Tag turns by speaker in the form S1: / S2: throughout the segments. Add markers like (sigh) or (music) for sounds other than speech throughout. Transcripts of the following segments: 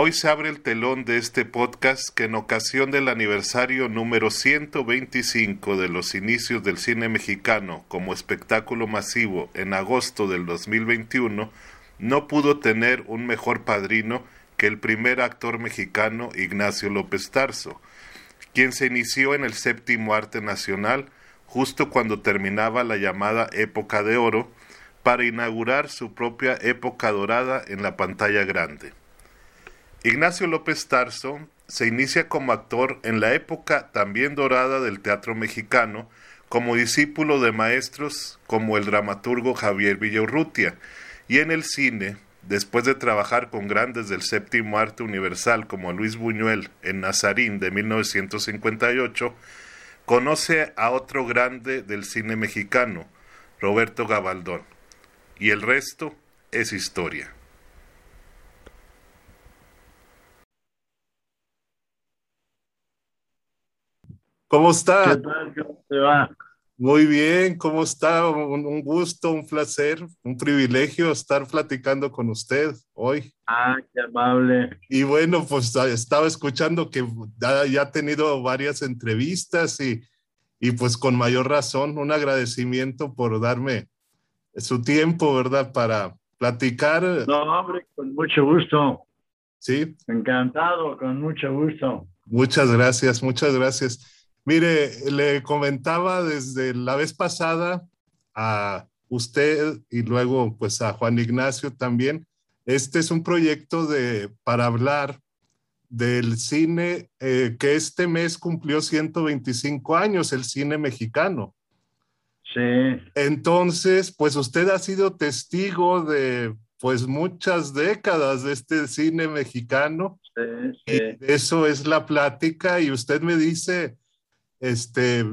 S1: Hoy se abre el telón de este podcast que en ocasión del aniversario número 125 de los inicios del cine mexicano como espectáculo masivo en agosto del 2021 no pudo tener un mejor padrino que el primer actor mexicano Ignacio López Tarso, quien se inició en el séptimo arte nacional justo cuando terminaba la llamada época de oro para inaugurar su propia época dorada en la pantalla grande. Ignacio López Tarso se inicia como actor en la época también dorada del teatro mexicano, como discípulo de maestros como el dramaturgo Javier Villaurrutia, y en el cine, después de trabajar con grandes del séptimo arte universal como Luis Buñuel en Nazarín de 1958, conoce a otro grande del cine mexicano, Roberto Gabaldón, y el resto es historia. ¿Cómo está?
S2: ¿Qué tal? ¿Cómo te va?
S1: Muy bien, ¿cómo está? Un, gusto, un placer, un privilegio estar platicando con usted hoy.
S2: Ah, qué amable.
S1: Y bueno, pues ah, estaba escuchando que ya, ha tenido varias entrevistas y, y pues con mayor razón, un agradecimiento por darme su tiempo, ¿verdad? Para platicar.
S2: No, hombre, con mucho gusto.
S1: Sí.
S2: Encantado, con mucho gusto.
S1: Muchas gracias, muchas gracias. Mire, le comentaba desde la vez pasada a usted y luego pues a Juan Ignacio también. Este es un proyecto de, para hablar del cine eh, que este mes cumplió 125 años, el cine mexicano.
S2: Sí.
S1: Entonces, pues usted ha sido testigo de pues muchas décadas de este cine mexicano.
S2: Sí, sí.
S1: Y eso es la plática y usted me dice, este,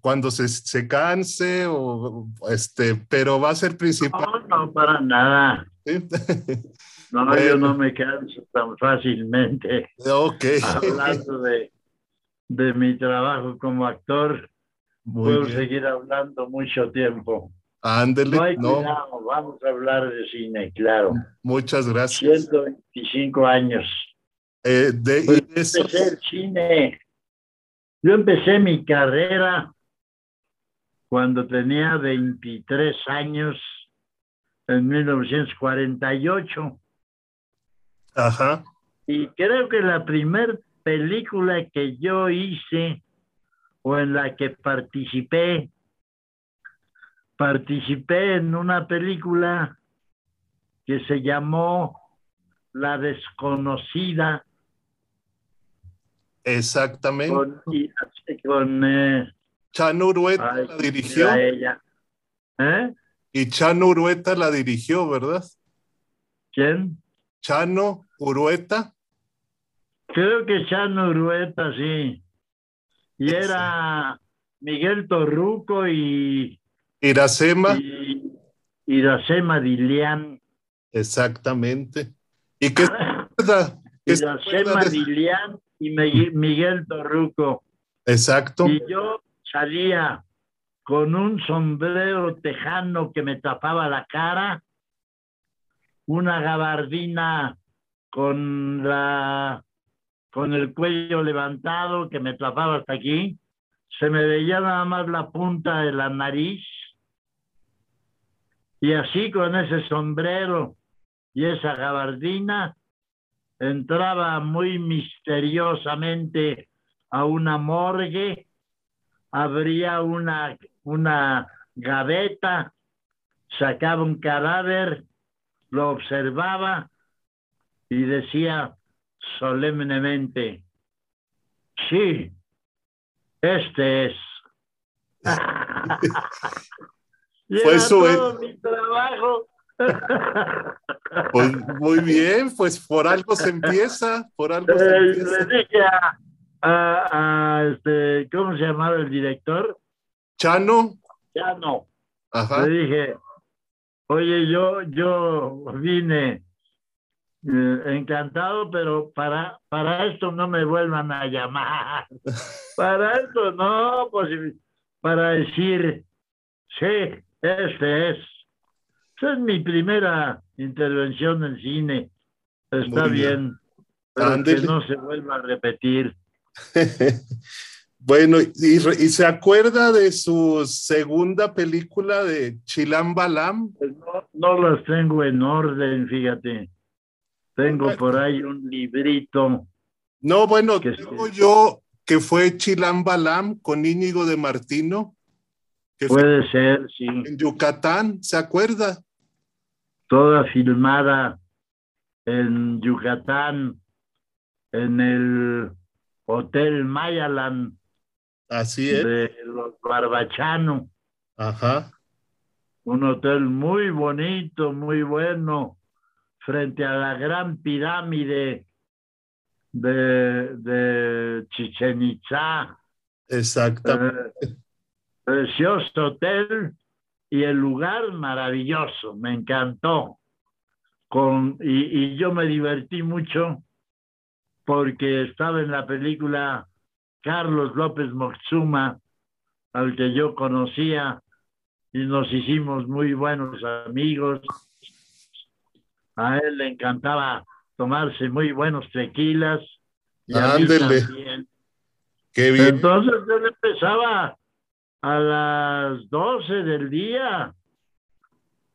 S1: cuando se, se canse o este, pero va a ser principal.
S2: No, no, para nada. (laughs) No, yo no me canso tan fácilmente. (laughs)
S1: Ok.
S2: Hablando de, de mi trabajo como actor, puedo seguir hablando mucho tiempo.
S1: Ándele,
S2: no, no. vamos a hablar de cine, claro.
S1: Muchas gracias.
S2: 125 años.
S1: Eh, de,
S2: pues el cine yo empecé mi carrera cuando tenía 23 años, en 1948.
S1: Ajá.
S2: Y creo que la primera película que yo hice o en la que participé, participé en una película que se llamó La desconocida
S1: Exactamente.
S2: Con, con eh,
S1: Chano Urueta la dirigió.
S2: Ella. ¿Eh?
S1: Y Chano Urueta la dirigió, ¿verdad?
S2: ¿Quién?
S1: Chano Urueta.
S2: Creo que Chano Urueta, sí. Y era Miguel Torruco y.
S1: Iracema.
S2: Y Iracema Dilián.
S1: Exactamente. ¿Y qué (laughs)
S2: Iracema Dilián y Miguel Torruco.
S1: Exacto.
S2: Y yo salía con un sombrero tejano que me tapaba la cara, una gabardina con la con el cuello levantado que me tapaba hasta aquí, se me veía nada más la punta de la nariz y así con ese sombrero y esa gabardina entraba muy misteriosamente a una morgue, abría una, una gaveta, sacaba un cadáver, lo observaba y decía solemnemente, sí, este es. (laughs) (laughs)
S1: Fue
S2: todo mi trabajo
S1: pues muy bien, pues por algo se empieza, por algo se eh, empieza.
S2: Le dije a, este, ¿cómo se llamaba el director?
S1: Chano.
S2: Chano. Le dije, oye, yo, yo vine eh, encantado, pero para, para esto no me vuelvan a llamar. (laughs) para esto no, pues para decir, sí, este es. Esa es mi primera intervención en cine. Está bien. pero que no se vuelva a repetir. (laughs)
S1: bueno, y, se acuerda de su segunda película de Chilam Balam?
S2: Pues no, no las tengo en orden, fíjate. Tengo por ahí un librito.
S1: No, bueno, tengo yo que fue Chilam Balam con Íñigo de Martino.
S2: Puede ser, sí.
S1: En Yucatán, ¿se acuerda?
S2: Toda filmada en Yucatán, en el Hotel Mayalan.
S1: Así es.
S2: De los Barbachano.
S1: Ajá.
S2: Un hotel muy bonito, muy bueno, frente a la gran pirámide de, de Chichen Itza.
S1: Exactamente.
S2: Eh, precioso hotel y el lugar maravilloso, me encantó. Con, y, y, yo me divertí mucho porque estaba en la película Carlos López Moxuma, al que yo conocía, y nos hicimos muy buenos amigos. A él le encantaba tomarse muy buenos tequilas. Y
S1: Ándele. Qué bien.
S2: Entonces él empezaba a las 12 del día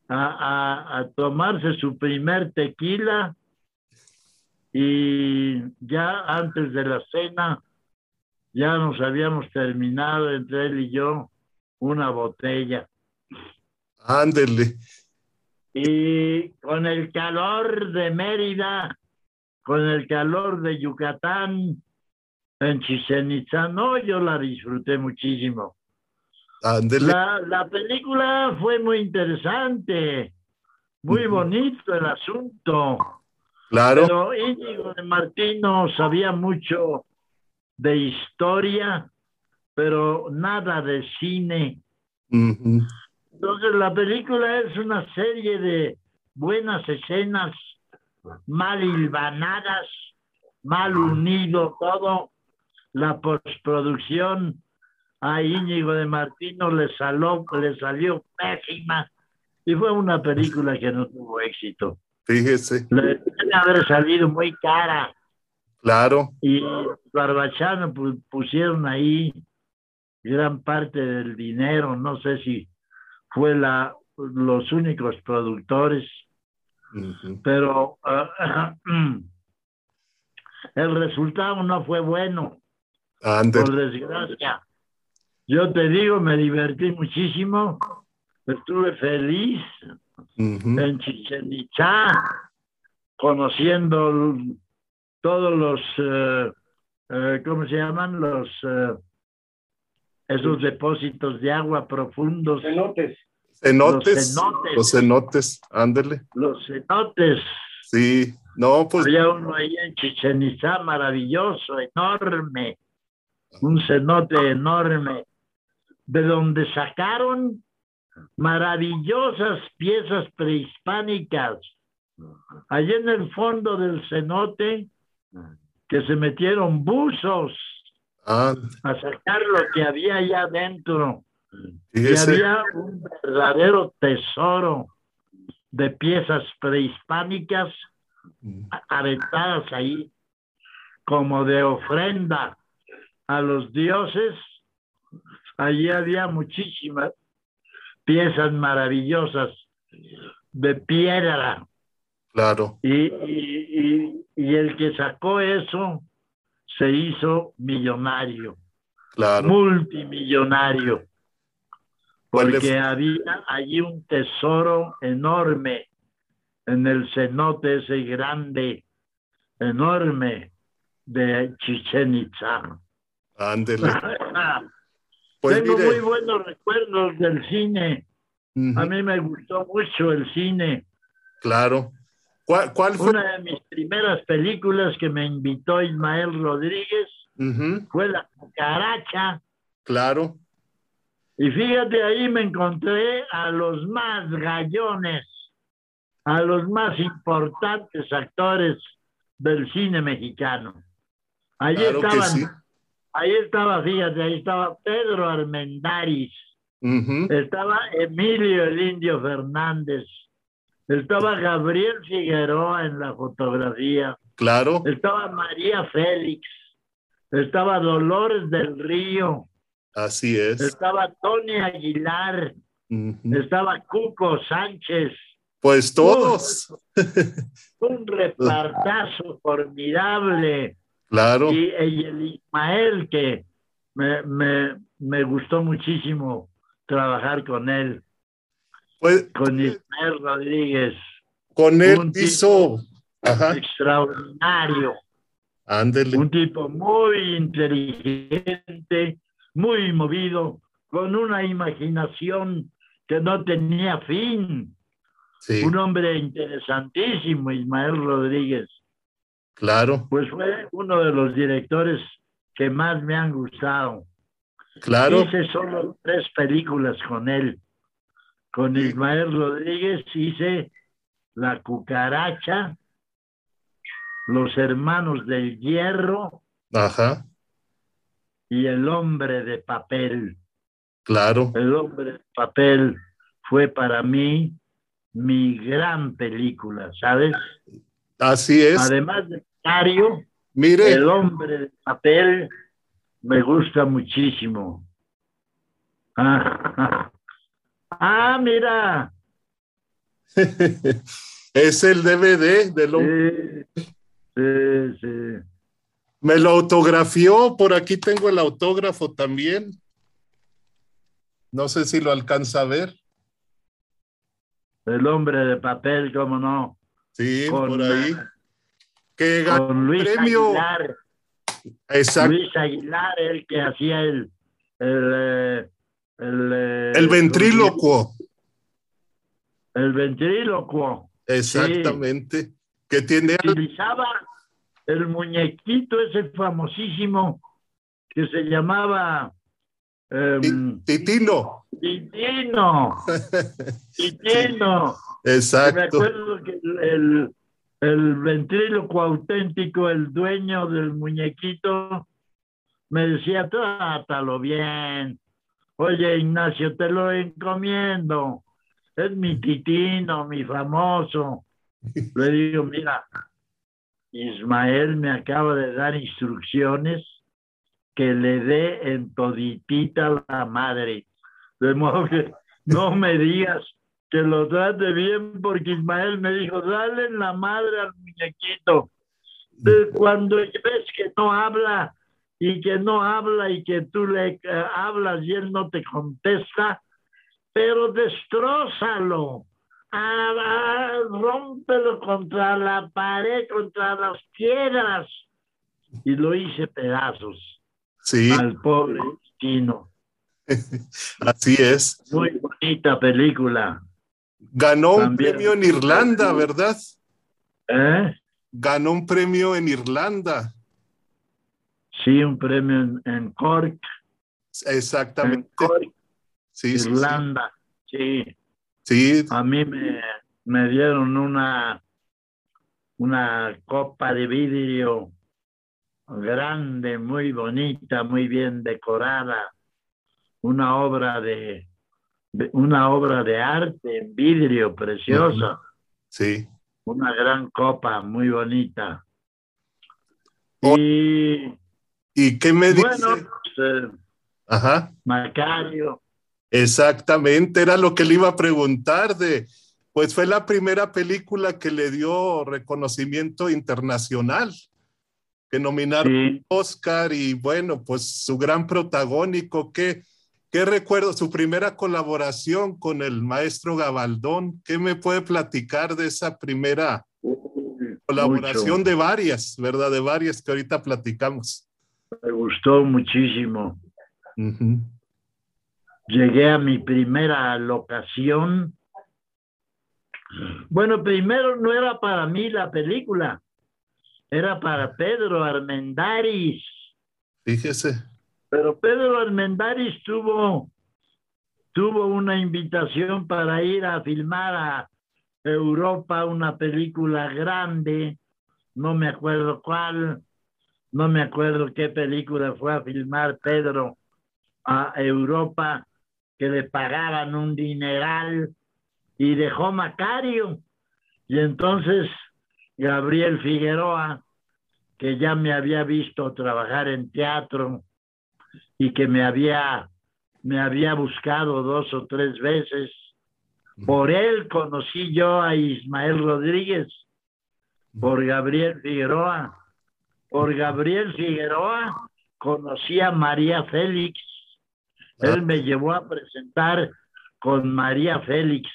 S2: a, tomarse su primer tequila y ya antes de la cena ya nos habíamos terminado entre él y yo una botella.
S1: Ándele.
S2: Y con el calor de Mérida, con el calor de Yucatán, en Chichen Itza, no, yo la disfruté muchísimo. La, la, película fue muy interesante, muy bonito el asunto.
S1: Claro.
S2: Pero Íñigo de Martino sabía mucho de historia, pero nada de cine. Entonces la película es una serie de buenas escenas, mal hilvanadas, mal unido todo. La postproducción a Íñigo de Martino le, saló, le salió pésima y fue una película que no tuvo éxito.
S1: Fíjese.
S2: Le debe haber salido muy cara.
S1: Claro.
S2: Y Barbachano pusieron ahí gran parte del dinero, no sé si fue la, los únicos productores, pero ah, (clears throat) el resultado no fue bueno. Por desgracia. Yo te digo, me divertí muchísimo, estuve feliz en Chichen Itza, conociendo todos los, eh, eh, ¿cómo se llaman? Los, eh, esos depósitos de agua profundos.
S1: Cenotes. Cenotes. Los cenotes, ándele.
S2: Los cenotes.
S1: Sí, no, pues.
S2: Había uno ahí en Chichen Itza maravilloso, enorme. Un cenote enorme de donde sacaron maravillosas piezas prehispánicas. Allí en el fondo del cenote, que se metieron buzos
S1: ah.
S2: a sacar lo que había allá adentro. Y había un verdadero tesoro de piezas prehispánicas mm. aventadas ahí como de ofrenda a los dioses Allí había muchísimas piezas maravillosas de piedra.
S1: Claro.
S2: Y, y, y, el que sacó eso se hizo millonario.
S1: Claro.
S2: Multimillonario. Porque había allí un tesoro enorme en el cenote ese grande, enorme de Chichen Itza.
S1: Ándele. (laughs)
S2: Pues Tengo muy buenos recuerdos del cine. A mí me gustó mucho el cine.
S1: Claro. ¿Cuál, fue?
S2: Una de mis primeras películas que me invitó Ismael Rodríguez fue La Cucaracha.
S1: Claro.
S2: Y fíjate, ahí me encontré a los más gallones, a los más importantes actores del cine mexicano. Allí estaban Ahí estaba, fíjate, ahí estaba Pedro Armendáriz, estaba Emilio el Indio Fernández, estaba Gabriel Figueroa en la fotografía.
S1: Claro.
S2: Estaba María Félix. Estaba Dolores del Río.
S1: Así es.
S2: Estaba Tony Aguilar. Estaba Cuco Sánchez.
S1: Pues todos.
S2: un repartazo formidable.
S1: Claro.
S2: Y, el Ismael, que me, me, me, gustó muchísimo trabajar con él.
S1: Pues,
S2: con Ismael Rodríguez.
S1: Con él hizo
S2: extraordinario.
S1: Ándele.
S2: Un tipo muy inteligente, muy movido, con una imaginación que no tenía fin. Un hombre interesantísimo, Ismael Rodríguez.
S1: Claro.
S2: Pues fue uno de los directores que más me han gustado.
S1: Claro.
S2: Hice solo tres películas con él. Con Ismael Rodríguez hice La cucaracha, Los hermanos del hierro.
S1: Ajá.
S2: Y El hombre de papel.
S1: Claro.
S2: El hombre de papel fue para mí mi gran película, ¿sabes?
S1: Así es.
S2: Además de Mario,
S1: Mire.
S2: El hombre de papel me gusta muchísimo. Ah, (laughs) ah mira. (laughs)
S1: es el DVD del hombre.
S2: Sí, sí, sí.
S1: Me lo autografió, por aquí tengo el autógrafo también. No sé si lo alcanza a ver.
S2: El hombre de papel, cómo no.
S1: Sí, por ahí. Que
S2: ganó con Luis
S1: premio.
S2: Aguilar.
S1: Exacto.
S2: Luis Aguilar, el que hacía el. El, eh, el, eh,
S1: el ventrílocuo.
S2: El ventrílocuo.
S1: Exactamente. Sí. Que tiene.
S2: Utilizaba el muñequito ese famosísimo que se llamaba. Um,
S1: Titino.
S2: Titino. (laughs) Titino.
S1: Exacto.
S2: Me acuerdo que el, el ventríloco auténtico, el dueño del muñequito, me decía, trátalo bien. Oye, Ignacio, te lo encomiendo. Es mi titino, mi famoso. (laughs) Le digo, mira, Ismael me acaba de dar instrucciones que le dé en toditita la madre. De modo que no me digas que lo trate bien porque Ismael me dijo, dale la madre al muñequito. De cuando ves que no habla y que no habla y que tú le uh, hablas y él no te contesta, pero destrózalo, ah, ah, rómpelo contra la pared, contra las piedras. Y lo hice pedazos
S1: sí.
S2: al pobre Tino. (laughs)
S1: Así es.
S2: Muy bonita película.
S1: Ganó un premio en Irlanda, ¿verdad?
S2: ¿Eh?
S1: Ganó un premio en Irlanda.
S2: Sí, un premio en, en Cork.
S1: Exactamente.
S2: En Cork,
S1: sí,
S2: Irlanda, sí.
S1: Sí.
S2: A mí me, me dieron una, una copa de vidrio grande, muy bonita, muy bien decorada. Una obra de, una obra de arte en vidrio preciosa.
S1: Sí.
S2: Una gran copa muy bonita.
S1: Oh,
S2: y,
S1: ¿Y qué me dice?
S2: bueno, pues, eh,
S1: Ajá.
S2: Macario.
S1: Exactamente, era lo que le iba a preguntar de, pues fue la primera película que le dio reconocimiento internacional, que nominaron
S2: Sí.
S1: Oscar y bueno, pues su gran protagónico, ¿qué, qué recuerdo? Su primera colaboración con el maestro Gabaldón, ¿qué me puede platicar de esa primera colaboración
S2: Mucho.
S1: de varias, verdad? De varias que ahorita platicamos.
S2: Me gustó muchísimo. Llegué a mi primera locación. Bueno, primero no era para mí la película, era para Pedro Armendáriz.
S1: Fíjese.
S2: Pero Pedro Armendáriz tuvo, tuvo una invitación para ir a filmar a Europa una película grande, no me acuerdo cuál, no me acuerdo qué película fue a filmar Pedro a Europa, que le pagaban un dineral y dejó Macario. Y entonces Gabriel Figueroa que ya me había visto trabajar en teatro y que me había, me había buscado dos o tres veces. Por él conocí yo a Ismael Rodríguez, por Gabriel Figueroa. Por Gabriel Figueroa conocí a María Félix. Él me llevó a presentar con María Félix,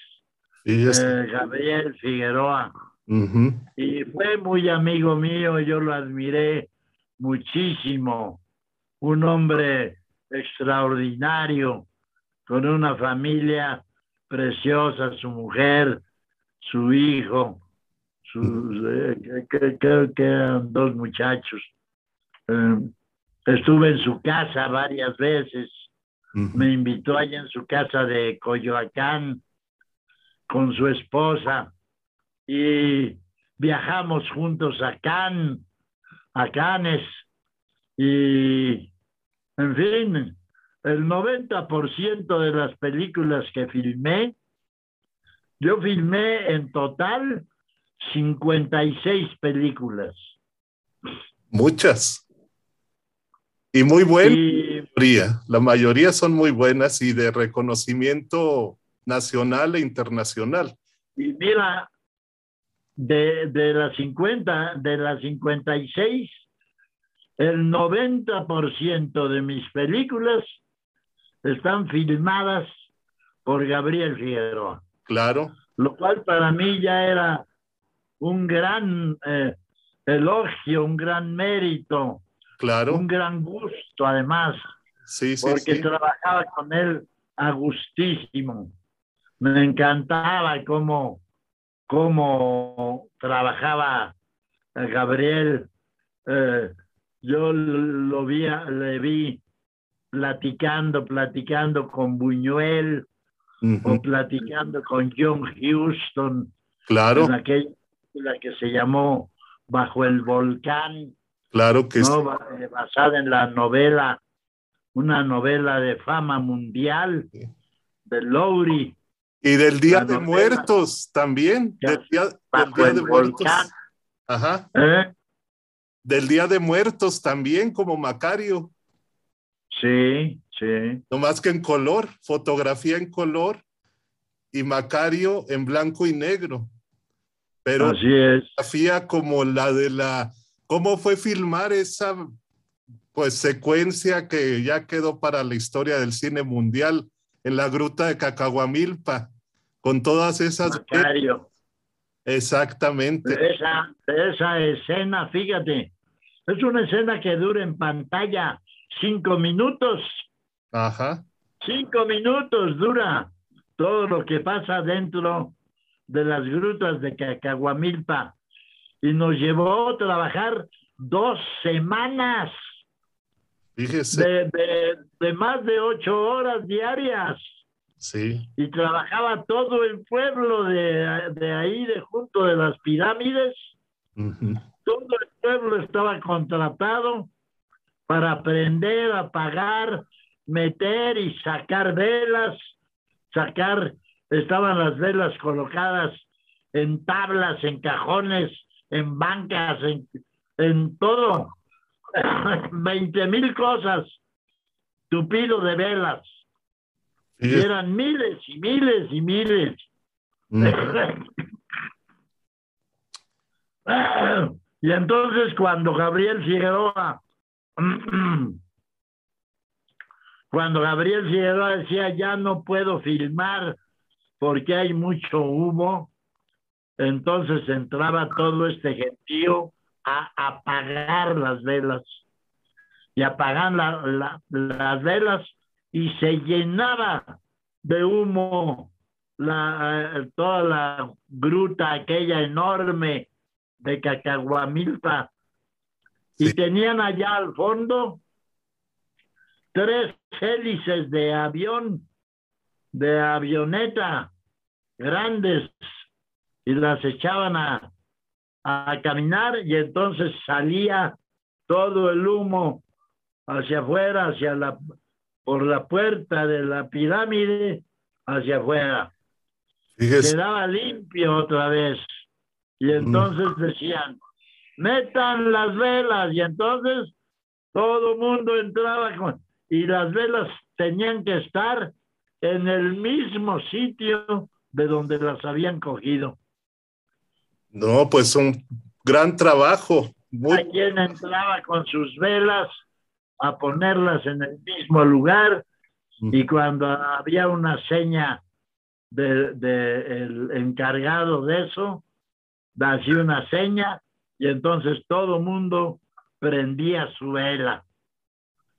S2: eh, Gabriel Figueroa. Y fue muy amigo mío, yo lo admiré muchísimo. Un hombre extraordinario, con una familia preciosa, su mujer, su hijo, creo que eran dos muchachos. Eh, estuve en su casa varias veces. Me invitó allá en su casa de Coyoacán con su esposa y viajamos juntos a Cannes, a Cannes y, en fin, el 90% de las películas que filmé, yo filmé en total 56 películas.
S1: Muchas. Y muy buenas. La mayoría son muy buenas y de reconocimiento nacional e internacional.
S2: Y mira, de, de las 50, de las 56, el 90% de mis películas están filmadas por Gabriel Figueroa.
S1: Claro.
S2: Lo cual para mí ya era un gran eh, elogio, un gran mérito.
S1: Claro.
S2: Un gran gusto, además.
S1: Sí, sí,
S2: porque trabajaba con él a gustísimo. Me encantaba cómo, cómo trabajaba Gabriel. Eh, yo lo vi, le vi platicando, platicando con Buñuel o platicando con John Houston.
S1: Claro.
S2: En aquella la que se llamó Bajo el Volcán.
S1: Claro que
S2: sí. Eh, basada en la novela, una novela de fama mundial de Lowry.
S1: Y del Día de Muertos también. del Día, de Muertos. Ajá. ¿Eh? Del Día de Muertos también, como Macario.
S2: Sí, sí.
S1: No más que en color, fotografía en color y Macario en blanco y negro. Pero
S2: Así es.
S1: fotografía como la de la, ¿cómo fue filmar esa pues secuencia que ya quedó para la historia del cine mundial en la gruta de Cacahuamilpa, con todas esas...
S2: Macario.
S1: Exactamente.
S2: Esa, esa escena, fíjate, es una escena que dura en pantalla cinco minutos.
S1: Ajá.
S2: Cinco minutos dura todo lo que pasa dentro de las grutas de Cacahuamilpa y nos llevó a trabajar dos semanas.
S1: Fíjese.
S2: De, más de ocho horas diarias.
S1: Sí.
S2: Y trabajaba todo el pueblo de, ahí, de junto de las pirámides. Todo el pueblo estaba contratado para aprender a pagar, meter y sacar velas, sacar estaban las velas colocadas en tablas, en cajones, en bancas, en, todo. (laughs) Veinte mil cosas, tupido de velas. Y eran miles y miles y miles. Mm. (laughs) (laughs) y entonces cuando Gabriel Figueroa, (clears throat) cuando Gabriel Figueroa decía, ya no puedo filmar porque hay mucho humo, entonces entraba todo este gentío a apagar las velas. Y apagan las velas y se llenaba de humo la, eh, toda la gruta aquella enorme de Cacahuamilpa y tenían allá al fondo tres hélices de avión de avioneta grandes y las echaban a, a caminar y entonces salía todo el humo hacia afuera, hacia la, por la puerta de la pirámide, hacia afuera. Quedaba limpio otra vez. Y mm. entonces decían, metan las velas y entonces todo mundo entraba con, y las velas tenían que estar en el mismo sitio de donde las habían cogido.
S1: No, pues un gran trabajo.
S2: Muy... quien entraba con sus velas a ponerlas en el mismo lugar y cuando había una seña del de, el encargado de eso, hacía una seña y entonces todo mundo prendía su vela.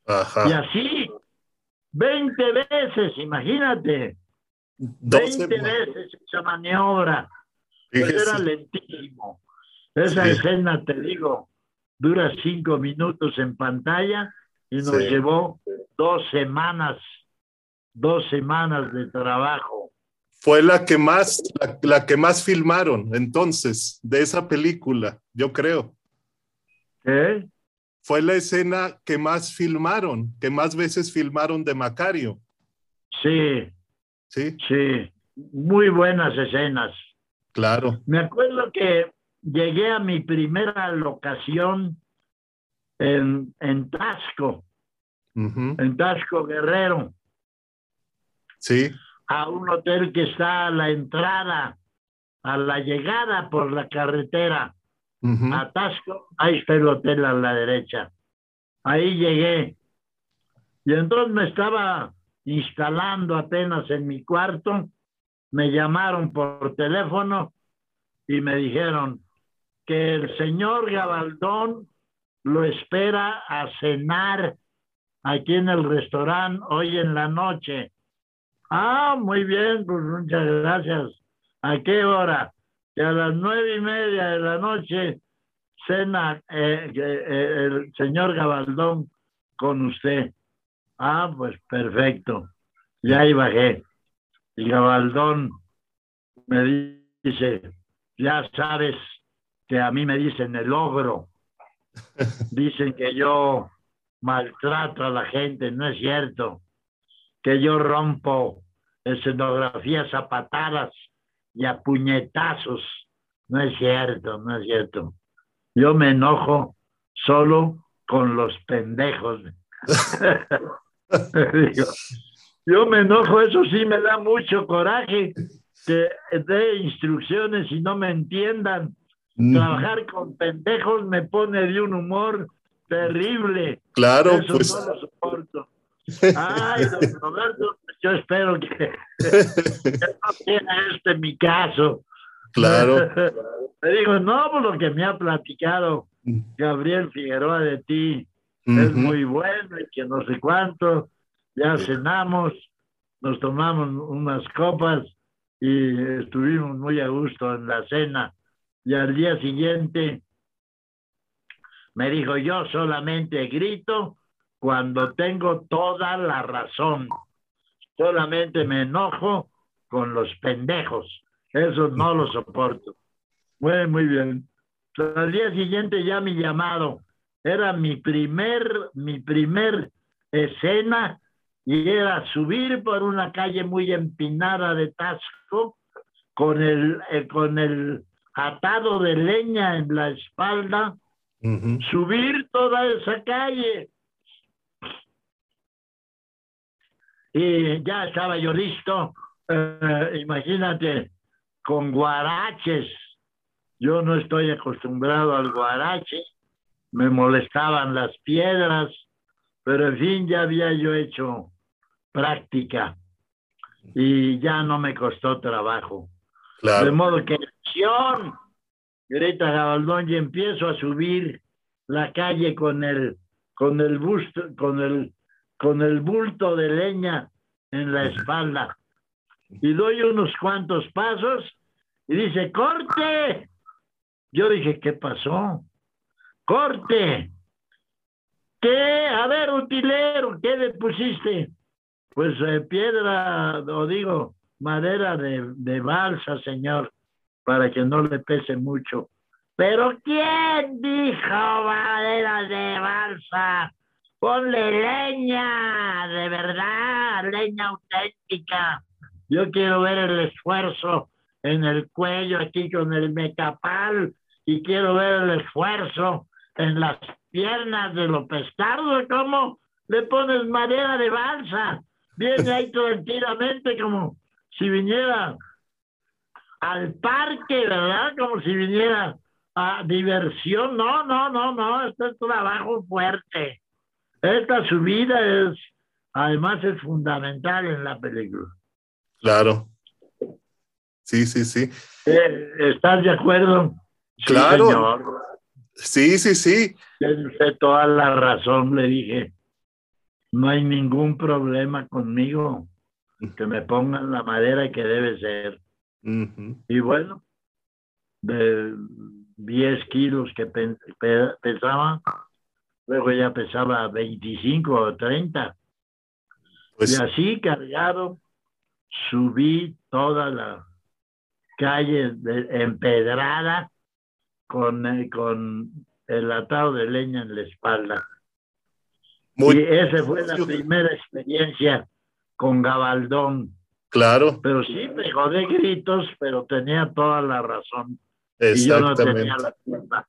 S2: Y así, 20 veces, imagínate. 20 veces esa maniobra. era lentísimo. Esa escena, te digo, dura cinco minutos en pantalla y nos llevó dos semanas, dos semanas de trabajo.
S1: Fue la que más, la, que más filmaron entonces de esa película, yo creo.
S2: ¿Qué?
S1: Fue la escena que más filmaron, que más veces filmaron de Macario.
S2: Sí.
S1: Sí.
S2: Sí, muy buenas escenas.
S1: Claro.
S2: Me acuerdo que llegué a mi primera locación en, en Tasco, en Tasco Guerrero.
S1: Sí.
S2: A un hotel que está a la entrada, a la llegada por la carretera. A Tasco, ahí está el hotel a la derecha. Ahí llegué. Y entonces me estaba instalando apenas en mi cuarto. Me llamaron por teléfono y me dijeron que el señor Gabaldón lo espera a cenar aquí en el restaurante hoy en la noche. Ah, muy bien, pues muchas gracias. ¿A qué hora? Que a las nueve y media de la noche cena eh, eh, el señor Gabaldón con usted. Ah, pues perfecto. Ya ahí bajé. Y Gabaldón me dice, ya sabes que a mí me dicen el ogro. Dicen que yo maltrato a la gente, no es cierto. Que yo rompo escenografías a patadas y a puñetazos. No es cierto, no es cierto. Yo me enojo solo con los pendejos. (laughs) yo me enojo, eso sí me da mucho coraje que dé instrucciones y no me entiendan. Trabajar con pendejos me pone de un humor terrible.
S1: Claro, Eso pues.
S2: no lo soporto. Ay, don Roberto, yo espero (laughs) que, no sea este mi caso.
S1: Claro. (laughs)
S2: Le digo, no, por lo que me ha platicado Gabriel Figueroa de ti, es muy bueno y que no sé cuánto. Ya cenamos, nos tomamos unas copas y estuvimos muy a gusto en la cena y al día siguiente me dijo, yo solamente grito cuando tengo toda la razón. Solamente me enojo con los pendejos. Eso no lo soporto. Muy, muy bien. Al día siguiente ya mi llamado. Era mi primer, mi primer escena y era subir por una calle muy empinada de Tasco con el, eh, con el atado de leña en la espalda, subir toda esa calle. Y ya estaba yo listo, eh, imagínate, con guaraches. Yo no estoy acostumbrado al guarache, me molestaban las piedras, pero en fin, ya había yo hecho práctica y ya no me costó trabajo. De modo que grita Gabaldón y empiezo a subir la calle con el con el busto, con el con el bulto de leña en la espalda. Y doy unos cuantos pasos y dice, "Corte." Yo dije, "¿Qué pasó?" "Corte." ¿Qué? A ver, utilero, ¿qué le pusiste? Pues eh, piedra, o digo, madera de, de balsa, señor para que no le pese mucho. Pero ¿quién dijo madera de balsa? Ponle leña, de verdad, leña auténtica. Yo quiero ver el esfuerzo en el cuello aquí con el mecapal y quiero ver el esfuerzo en las piernas de los pescados, ¿cómo le pones madera de balsa? Viene ahí tranquilamente como si viniera al parque, ¿verdad? Como si viniera a diversión. No, no, no, no, este es trabajo fuerte. Esta subida es, además es fundamental en la película.
S1: Claro. Sí, sí, sí.
S2: Eh, ¿Estás de acuerdo?
S1: Claro. Sí, sí, sí.
S2: Tiene toda la razón, le dije. No hay ningún problema conmigo. Que me pongan la madera que debe ser. Y bueno, de 10 kilos que pesaba, luego ya pesaba 25 o 30. Pues y así cargado, subí toda la calle empedrada con, eh, con el atado de leña en la espalda. y esa fue la primera experiencia con Gabaldón.
S1: Claro.
S2: Pero sí pegó de gritos, pero tenía toda la razón. Y yo no tenía la culpa.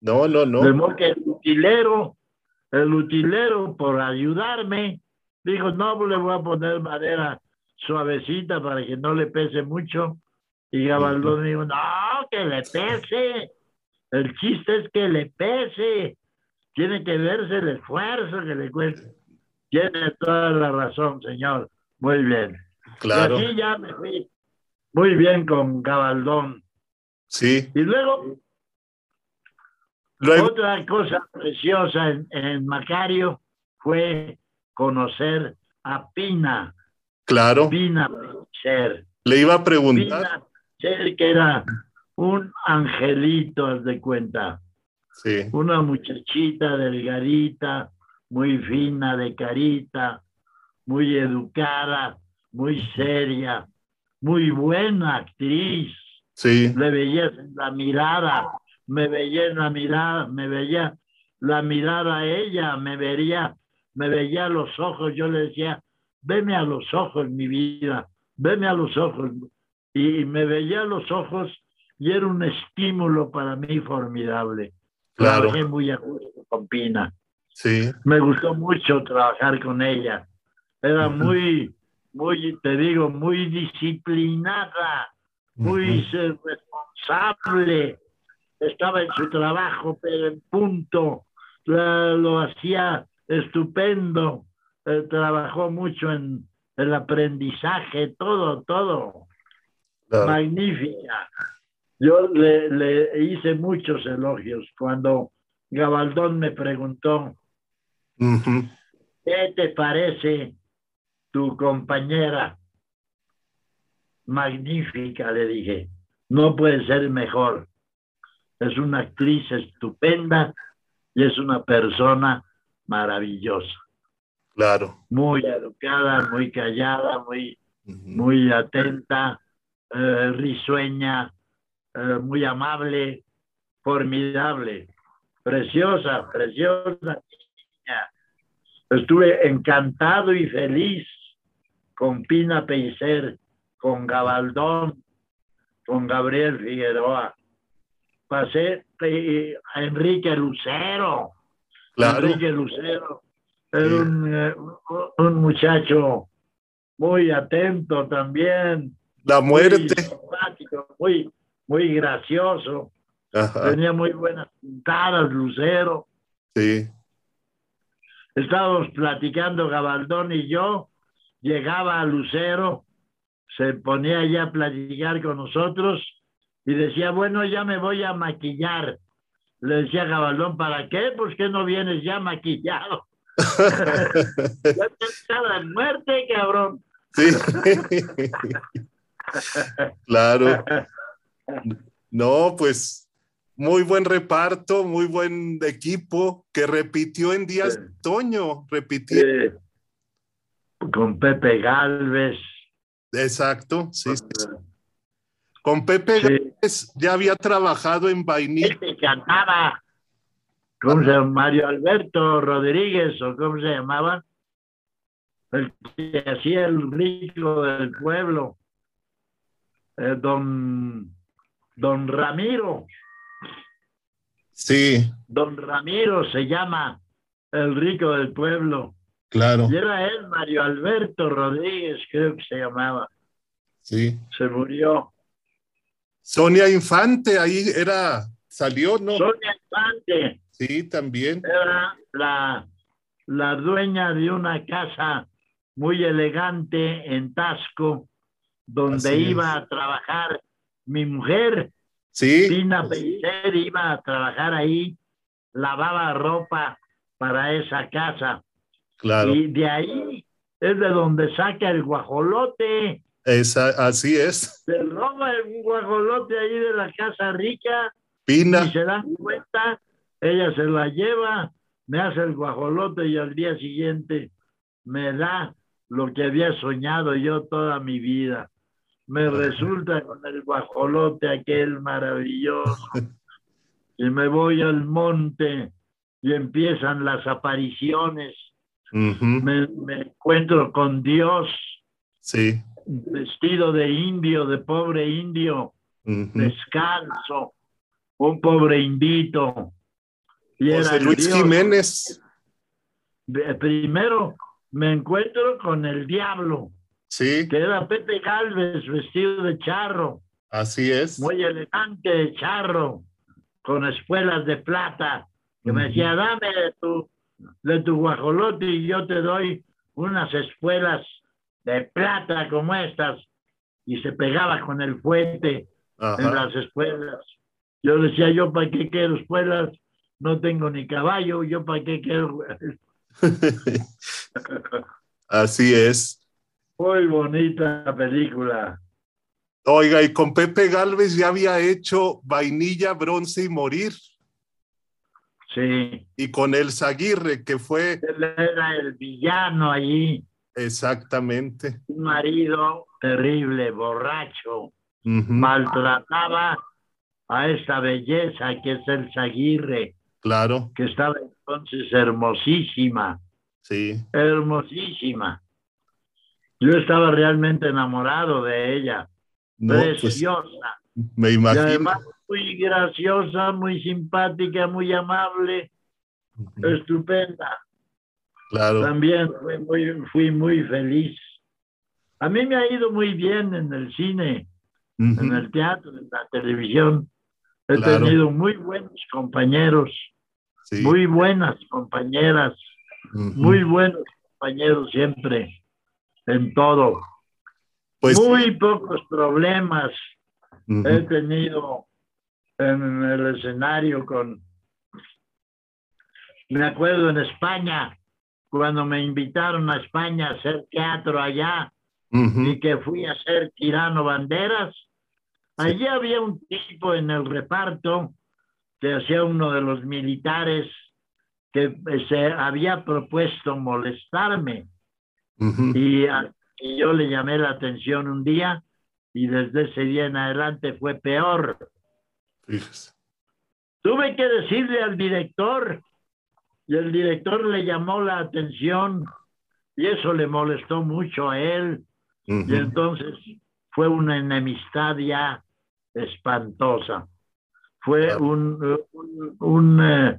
S1: No, no, no.
S2: que el utilero, el utilero, por ayudarme, dijo, no, pues le voy a poner madera suavecita para que no le pese mucho. Y Gabaldón dijo, no, que le pese. El chiste es que le pese. Tiene que verse el esfuerzo que le cuesta. Tiene toda la razón, señor. Muy bien.
S1: Claro.
S2: Y así ya me fui muy bien con Gabaldón.
S1: Sí.
S2: Y luego, otra cosa preciosa en, Macario fue conocer a Pina.
S1: Claro.
S2: Pina Ser.
S1: Le iba a preguntar.
S2: Pina que era un angelito, de cuenta.
S1: Sí.
S2: Una muchachita delgadita, muy fina de carita, muy educada, muy seria, muy buena actriz.
S1: Sí.
S2: Le veía la mirada, me veía la mirada, me veía la mirada a ella, me vería, me veía los ojos, yo le decía, veme a los ojos, mi vida, veme a los ojos. Y me veía a los ojos y era un estímulo para mí formidable.
S1: Claro.
S2: Trabajé muy a gusto con Pina.
S1: Sí.
S2: Me gustó mucho trabajar con ella. Era muy, muy, te digo, muy disciplinada, muy responsable. Estaba en su trabajo, pero en punto. Lo, hacía estupendo. Eh, trabajó mucho en el aprendizaje, todo, todo. Magnífica. Yo le, le, hice muchos elogios cuando Gabaldón me preguntó, ¿qué te parece tu compañera? Magnífica, le dije, no puede ser mejor. Es una actriz estupenda y es una persona maravillosa.
S1: Claro.
S2: Muy educada, muy callada, muy, muy atenta, eh, risueña, eh, muy amable, formidable, preciosa, preciosa niña. Estuve encantado y feliz con Pina Peiser, con Gabaldón, con Gabriel Figueroa. Pasé eh, a Enrique Lucero. Enrique Lucero era eh, un, muchacho muy atento también.
S1: La muerte.
S2: muy, muy gracioso. Tenía muy buenas pintadas, Lucero.
S1: Sí.
S2: Estábamos platicando Gabaldón y yo. Llegaba a Lucero, se ponía ya a platicar con nosotros y decía, bueno, ya me voy a maquillar. Le decía Gabaldón, ¿para qué? Pues que no vienes ya maquillado. ya está la muerte, cabrón.
S1: Sí. claro. No, pues muy buen reparto, muy buen equipo que repitió en días de otoño, repitió.
S2: con Pepe Galvez.
S1: Exacto, sí. Con Pepe ya había trabajado en Vainilla.
S2: Este cantaba. ¿Cómo se llama? Mario Alberto Rodríguez, o cómo se llamaba. El que hacía el rico del pueblo. Eh, don, don Ramiro.
S1: Sí.
S2: Don Ramiro se llama el rico del pueblo.
S1: Claro.
S2: Y era él, Mario Alberto Rodríguez, creo que se llamaba.
S1: Sí.
S2: Se murió.
S1: Sonia Infante, ahí era, salió, ¿no?
S2: Sonia Infante.
S1: Sí, también.
S2: Era la, la dueña de una casa muy elegante en Tasco, donde
S1: Así
S2: iba
S1: es.
S2: a trabajar mi mujer,
S1: Sí.
S2: Tina Pellicer, iba a trabajar ahí, lavaba ropa para esa casa.
S1: Claro.
S2: Y de ahí es de donde saca el guajolote.
S1: Esa, así es.
S2: Se roba un guajolote ahí de la casa rica
S1: Pina.
S2: y se dan cuenta, ella se la lleva, me hace el guajolote y al día siguiente me da lo que había soñado yo toda mi vida. Me resulta con el guajolote aquel maravilloso. (laughs) Y me voy al monte y empiezan las apariciones. Me, me encuentro con Dios
S1: Sí.
S2: Vestido de indio, de pobre indio,
S1: ujú.
S2: descalzo, un pobre indito. Y
S1: José Luis
S2: Dios.
S1: Jiménez.
S2: De- Primero me encuentro con el diablo,
S1: Sí,
S2: que era Pepe Galvez vestido de charro,
S1: así es.
S2: muy elegante de charro, con espuelas de plata, que me decía, dame de tu, de tu guajolote y yo te doy unas espuelas de plata como estas. Y se pegaba con el fuete en las espuelas. Yo decía, yo para qué quiero espuelas, no tengo ni caballo, yo para qué quiero... (laughs)
S1: Así es.
S2: Muy bonita película.
S1: Oiga, y con Pepe Galvez ya había hecho Vainilla, Bronce y Morir.
S2: Sí,
S1: Y con Elsa Aguirre, que fue
S2: él era el villano allí,
S1: exactamente.
S2: un marido terrible, borracho, maltrataba a esta belleza que es el Zaguirre,
S1: Claro,
S2: que estaba entonces hermosísima,
S1: sí.
S2: hermosísima. Yo estaba realmente enamorado de ella,
S1: No, pues
S2: preciosa.
S1: me
S2: Y
S1: imagino.
S2: además muy graciosa, muy simpática, muy amable, estupenda.
S1: Claro,
S2: También fui muy, fui muy feliz. A mí me ha ido muy bien en el cine, en el teatro, en la televisión. He
S1: Claro.
S2: tenido muy buenos compañeros,
S1: sí.
S2: muy buenas compañeras, muy buenos compañeros siempre, en todo.
S1: Pues
S2: muy pocos problemas he tenido en el escenario con... Me acuerdo en España, cuando me invitaron a España a hacer teatro allá
S1: ujú,
S2: y que fui a hacer Tirano Banderas, allí había un tipo en el reparto que hacía uno de los militares que se había propuesto molestarme
S1: ujú.
S2: y, a- y yo le llamé la atención un día y desde ese día en adelante fue peor.
S1: Fíjese.
S2: Tuve que decirle al director y el director le llamó la atención y eso le molestó mucho a él. Y entonces fue una enemistad ya espantosa. Fue un, un, un, eh,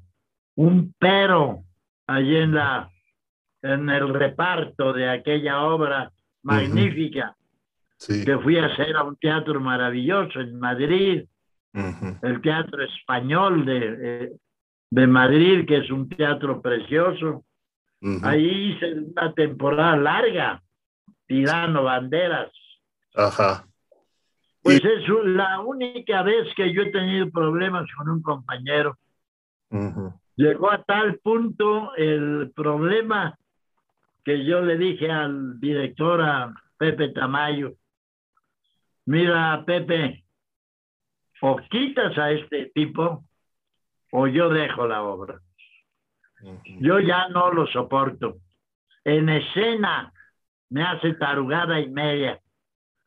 S2: un pero allí en, la, en el reparto de aquella obra magnífica
S1: Sí.
S2: que fui a hacer a un teatro maravilloso en Madrid, el Teatro Español de, eh, de Madrid, que es un teatro precioso.
S1: ujú.
S2: Ahí hice una temporada larga, tirando banderas.
S1: Ajá.
S2: Pues es la única vez que yo he tenido problemas con un compañero. Llegó a tal punto el problema que yo le dije al director, a Pepe Tamayo, mira, Pepe, o quitas a este tipo o yo dejo la obra. Yo ya no lo soporto. En escena me hace tarugada y media.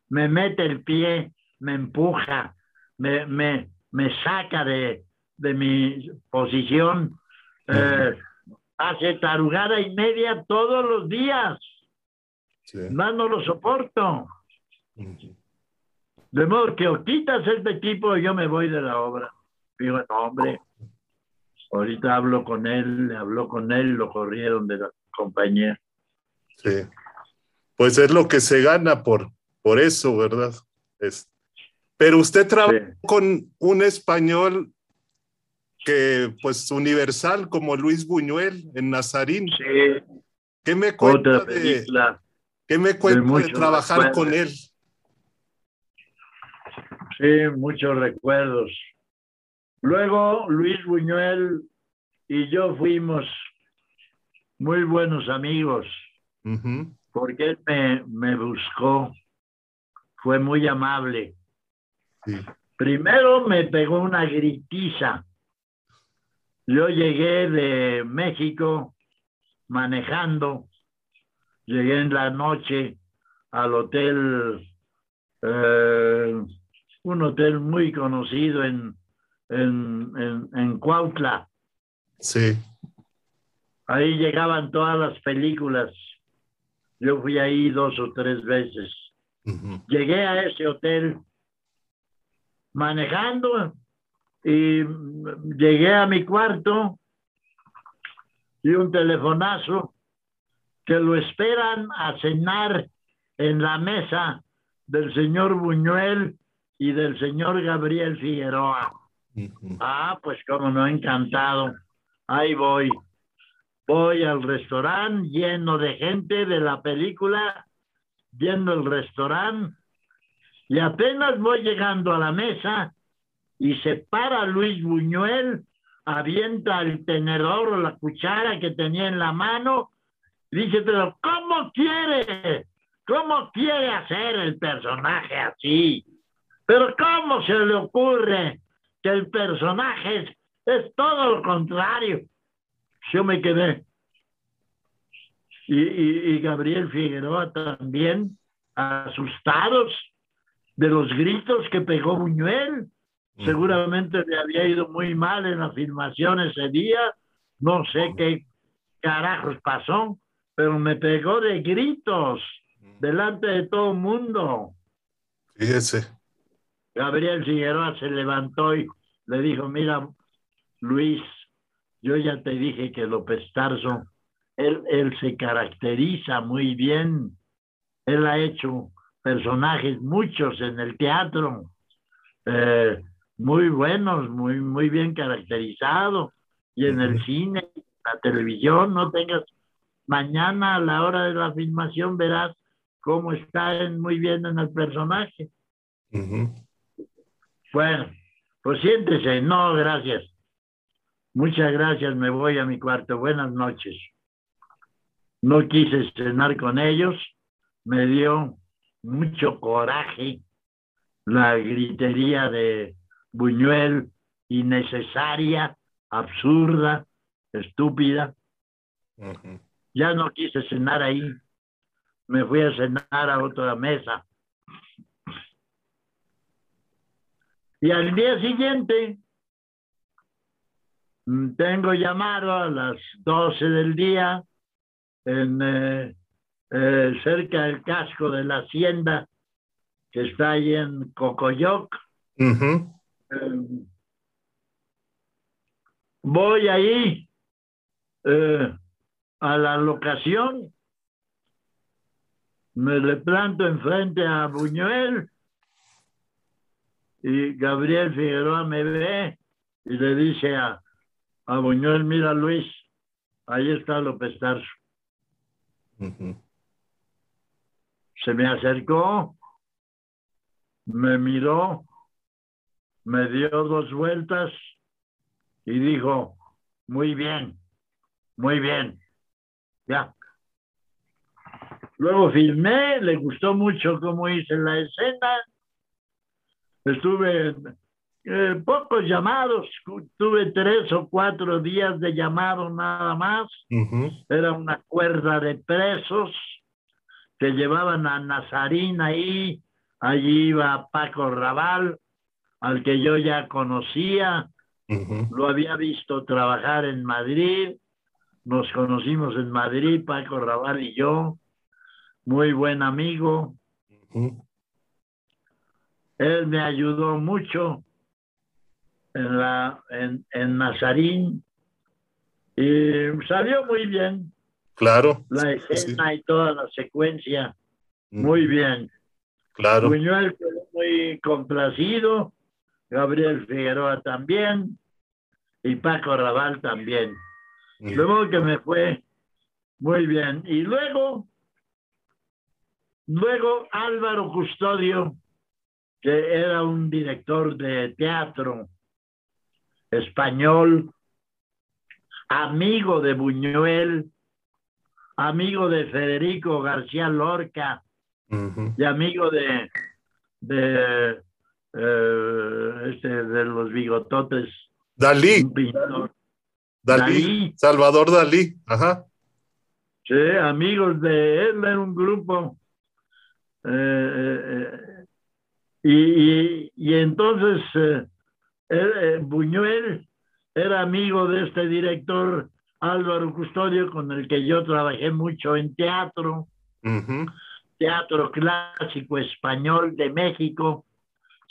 S2: Me mete el pie, me empuja, me, me, me saca de, de mi posición. Eh, hace tarugada y media todos los días.
S1: Sí.
S2: Más no lo soporto. De modo que o quitas este tipo o yo me voy de la obra. Digo, no, hombre, Ahorita hablo con él, habló con él, lo corrieron de la compañía.
S1: Sí. Pues es lo que se gana por, por eso, ¿verdad? Es, pero usted trabajó con un español que, pues, universal como Luis Buñuel en Nazarín.
S2: Sí.
S1: ¿Qué me cuenta de, ¿qué me cuenta de, trabajar con él?
S2: Sí, muchos recuerdos. Luego Luis Buñuel y yo fuimos muy buenos amigos, porque él me, me, buscó, fue muy amable. Primero me pegó una gritiza. Yo llegué de México manejando, llegué en la noche al hotel, eh, un hotel muy conocido en, en, en, en Cuautla.
S1: Sí.
S2: Ahí llegaban todas las películas. Yo fui ahí dos o tres veces. Llegué a ese hotel manejando y llegué a mi cuarto y un telefonazo que lo esperan a cenar en la mesa del señor Buñuel y del señor Gabriel Figueroa. Ah, pues como no, encantado ahí voy. Voy al restaurante lleno de gente de la película, viendo el restaurante, y apenas voy llegando a la mesa y se para Luis Buñuel, avienta el tenedor o la cuchara que tenía en la mano, dice, pero ¿cómo quiere? ¿Cómo quiere hacer el personaje así? Pero ¿cómo se le ocurre que el personaje es todo lo contrario. Yo me quedé. Y, Gabriel Figueroa también, asustados de los gritos que pegó Buñuel. Seguramente le había ido muy mal en la filmación ese día. No sé qué carajos pasó, pero me pegó de gritos delante de todo el mundo.
S1: Fíjese.
S2: Gabriel Figueroa se levantó y le dijo, mira, Luis, yo ya te dije que López Tarso, él, él se caracteriza muy bien. Él ha hecho personajes, muchos en el teatro, eh, muy buenos, muy, muy bien caracterizados. Y en el cine, la televisión, no tengas. Mañana a la hora de la filmación verás cómo está muy bien en el personaje. Bueno, pues siéntese. No, gracias. Muchas gracias, me voy a mi cuarto. Buenas noches. No quise cenar con ellos, me dio mucho coraje la gritería de Buñuel, innecesaria, absurda, estúpida. Ya no quise cenar ahí, me fui a cenar a otra mesa. Y al día siguiente Mm, tengo llamado a las 12 del día en, eh, eh, cerca del casco de la hacienda que está ahí en Cocoyoc. Em, voy ahí eh, a la locación, me le planto enfrente a Buñuel y Gabriel Figueroa me ve y le dice a, a Buñuel, mira Luis, ahí está López Tarso. Se me acercó, me miró, me dio dos vueltas y dijo, muy bien, muy bien, ya. Luego filmé, le gustó mucho cómo hice la escena. Estuve eh, pocos llamados, tuve tres o cuatro días de llamado nada más. Era una cuerda de presos que llevaban a Nazarín ahí. Allí iba Paco Raval, al que yo ya conocía. Lo había visto trabajar en Madrid. Nos conocimos en Madrid, Paco Raval y yo. Muy buen amigo. Él me ayudó mucho en, la, en, en Nazarín Y salió muy bien.
S1: Claro.
S2: La escena y toda la secuencia, muy bien.
S1: Claro.
S2: Buñuel quedó muy complacido, Gabriel Figueroa también, y Paco Raval también. Luego que me fue muy bien. Y luego, luego Álvaro Custodio, que era un director de teatro español, amigo de Buñuel, amigo de Federico García Lorca y amigo de, de, eh, este, de los bigototes.
S1: Dalí. Dalí. Salvador Dalí. Ajá.
S2: Sí, amigos de él, en un grupo. Eh, eh, y, y, entonces Buñuel era amigo de este director Álvaro Custodio, con el que yo trabajé mucho en teatro, teatro clásico español de México,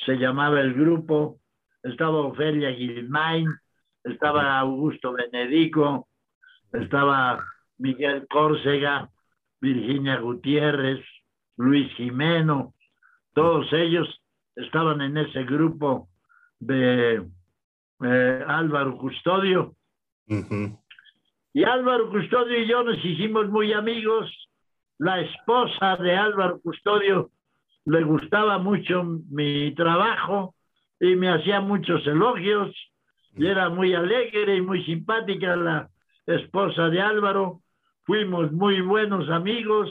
S2: se llamaba el grupo, estaba Ofelia Gilmain, estaba Augusto Benedico, estaba Miguel Córcega, Virginia Gutiérrez, Luis Jimeno, todos ellos estaban en ese grupo de eh, Álvaro Custodio. Y Álvaro Custodio y yo nos hicimos muy amigos. La esposa de Álvaro Custodio le gustaba mucho mi trabajo y me hacía muchos elogios y era muy alegre y muy simpática la esposa de Álvaro. Fuimos muy buenos amigos.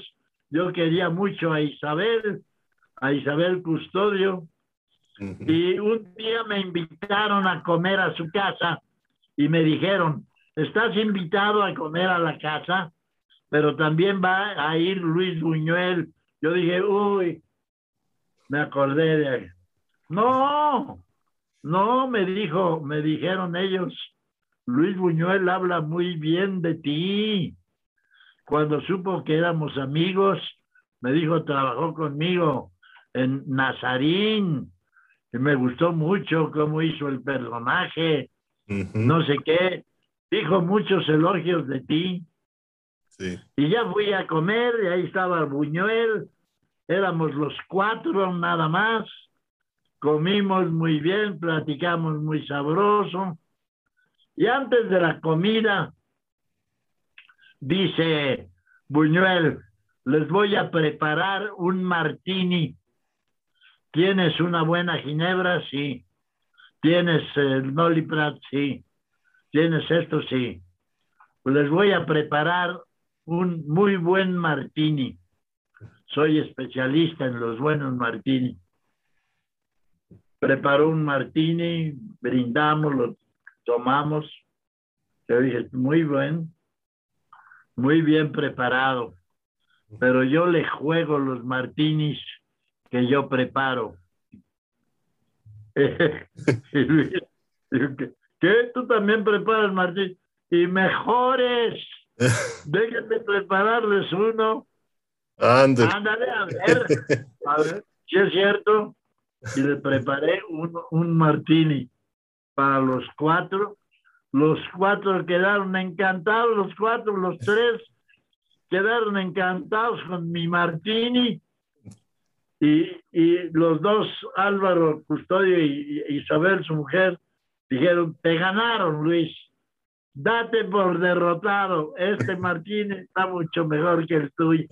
S2: Yo quería mucho a Isabel, a Isabel Custodio. Y un día me invitaron a comer a su casa y me dijeron, estás invitado a comer a la casa, pero también va a ir Luis Buñuel. Yo dije, uy, me acordé de... No, no, me dijo, me dijeron ellos, Luis Buñuel habla muy bien de ti. Cuando supo que éramos amigos, me dijo, trabajó conmigo en Nazarín y me gustó mucho cómo hizo el personaje, no sé qué, dijo muchos elogios de ti. Sí. Y ya fui a comer y ahí estaba Buñuel, éramos los cuatro nada más, comimos muy bien, platicamos muy sabroso. Y antes de la comida, dice Buñuel, les voy a preparar un martini ¿Tienes una buena ginebra? Sí. ¿Tienes el Noli Prat? Sí. ¿Tienes esto? Sí. Pues les voy a preparar un muy buen martini. Soy especialista en los buenos martini. Preparó un martini, brindamos, lo tomamos. Yo dije, muy buen, muy bien preparado. Pero yo le juego los martinis que yo preparo. (laughs) ¿Qué? ¿Tú también preparas, Martín? Y mejores. (laughs) Déjenme prepararles uno.
S1: Ándale.
S2: Ándale, a ver. A ver, si es cierto. Y le preparé un, un martini para los cuatro. Los cuatro quedaron encantados, los cuatro, los tres quedaron encantados con mi martini y, y los dos, Álvaro Custodio y, Isabel, su mujer, dijeron, te ganaron, Luis. Date por derrotado. Este (laughs) Martínez está mucho mejor que el tuyo.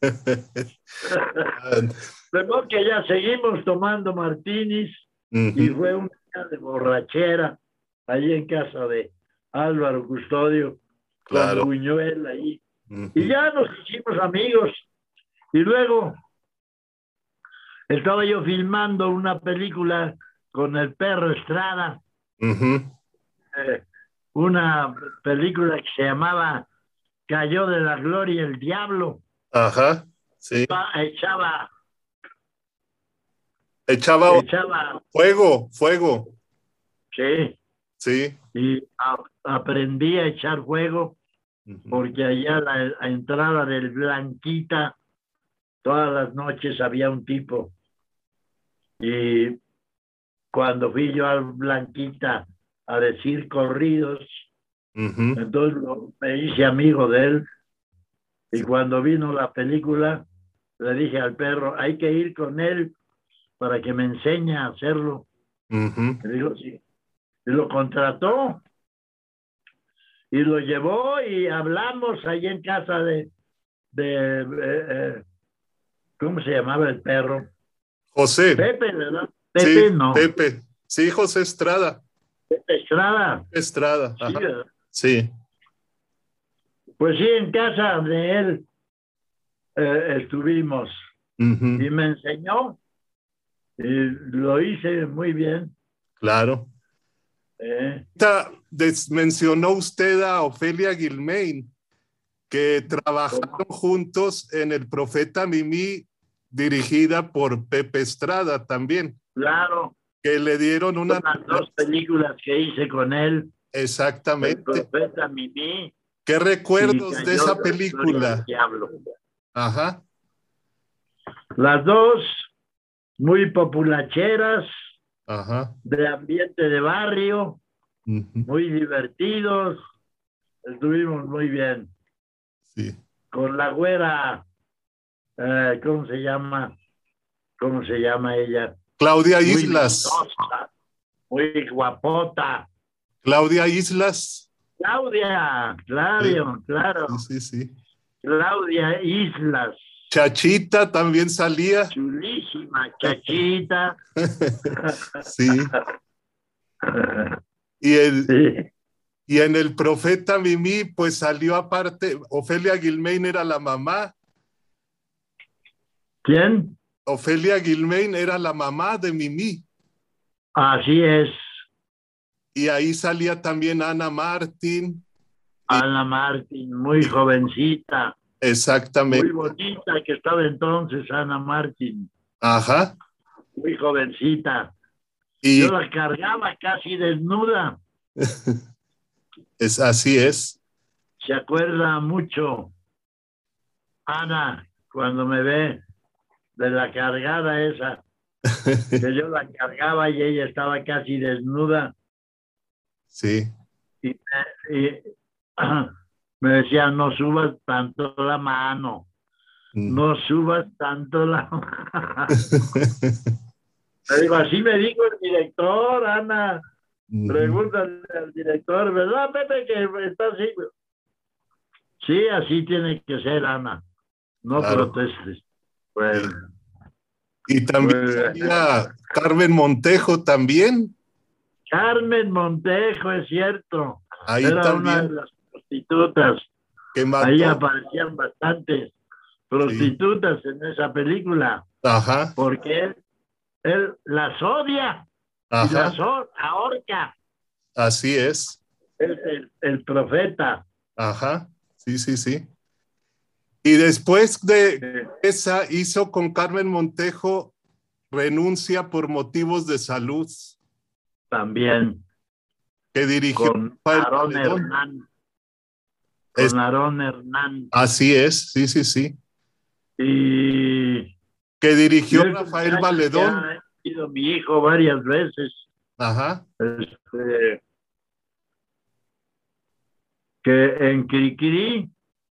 S2: (laughs) Luego que ya seguimos tomando Martínez y fue un día de borrachera ahí en casa de Álvaro Custodio
S1: claro.
S2: con Buñuel ahí. Y ya nos hicimos amigos. Y luego estaba yo filmando una película con el perro Estrada, eh, una película que se llamaba Cayó de la Gloria el Diablo.
S1: Ajá, sí.
S2: Echaba.
S1: Echaba, echaba fuego, fuego.
S2: Sí.
S1: Sí.
S2: Y aprendí a echar fuego porque allá la, la entrada del Blanquita, todas las noches había un tipo y cuando fui yo al Blanquita a decir corridos, Entonces me hice amigo de él y cuando vino la película le dije al perro, hay que ir con él para que me enseñe a hacerlo. Dijo, sí. Y lo contrató y lo llevó y hablamos ahí en casa de, de eh, eh, ¿cómo se llamaba el perro?
S1: José.
S2: Pepe, ¿verdad? Pepe,
S1: sí,
S2: no.
S1: Pepe. Sí, José Estrada.
S2: Pepe Estrada.
S1: Estrada.
S2: Sí,
S1: sí.
S2: Pues sí, en casa de él eh, estuvimos y me enseñó y lo hice muy bien.
S1: Claro.
S2: Eh.
S1: Mencionó usted a Ofelia Gilmain, que trabajaron juntos en El Profeta Mimi, dirigida por Pepe Estrada también.
S2: Claro.
S1: Que le dieron una...
S2: Las dos películas que hice con él.
S1: Exactamente.
S2: El Profeta Mimi.
S1: ¿Qué recuerdos de esa película? Ajá.
S2: Las dos muy populacheras,
S1: Ajá.
S2: de ambiente de barrio, muy divertidos, estuvimos muy bien.
S1: Sí.
S2: Con la güera, eh, ¿cómo se llama? ¿Cómo se llama ella?
S1: Claudia Islas.
S2: Muy, muy guapota.
S1: Claudia Islas.
S2: Claudia, claro, claro.
S1: Sí, sí,
S2: Claudia Islas.
S1: Chachita también salía.
S2: Chulísima, Chachita. (laughs)
S1: sí. Y, el,
S2: Sí.
S1: y en el profeta Mimi, pues salió aparte, Ofelia Gilmain era la mamá.
S2: ¿Quién?
S1: Ofelia Gilmain era la mamá de Mimi.
S2: Así es,
S1: Y ahí salía también Ana Martín.
S2: Ana Martín, muy jovencita, muy
S1: Exactamente.
S2: bonita que estaba entonces Ana Martín,
S1: Ajá.
S2: muy jovencita.
S1: Y
S2: Yo la cargaba casi desnuda. (laughs)
S1: es, así es.
S2: Se acuerda mucho Ana cuando me ve de la cargada esa, que yo la cargaba y ella estaba casi desnuda
S1: Sí.
S2: y me, y, (clears throat) me decía, no subas tanto la mano,
S1: Mm.
S2: no subas tanto la (laughs) mano. Le digo, así me dijo el director, Ana.
S1: Mm.
S2: Pregúntale al director, ¿verdad, Pepe, que está así? Sí, así tiene que ser, Ana. No
S1: Claro.
S2: protestes. Bueno,
S1: Y también salía Carmen Montejo también.
S2: Carmen Montejo, es cierto.
S1: Ahí
S2: Era una de
S1: también.
S2: las prostitutas.
S1: Que.
S2: Ahí aparecían bastantes prostitutas en esa película,
S1: Ajá.
S2: porque él, él las odia y
S1: Ajá.
S2: las or- ahorca.
S1: Así es.
S2: Es el, el profeta.
S1: Ajá. Sí, sí, sí. Y después de esa hizo con Carmen Montejo renuncia por motivos de salud
S2: También
S1: que dirigió
S2: con Aarón. Hernán. Con Aarón Hernán.
S1: Así es, sí, sí, sí.
S2: Y
S1: Que dirigió Rafael Valedón.
S2: Ha sido mi hijo varias veces.
S1: Ajá.
S2: Este, que en Cricri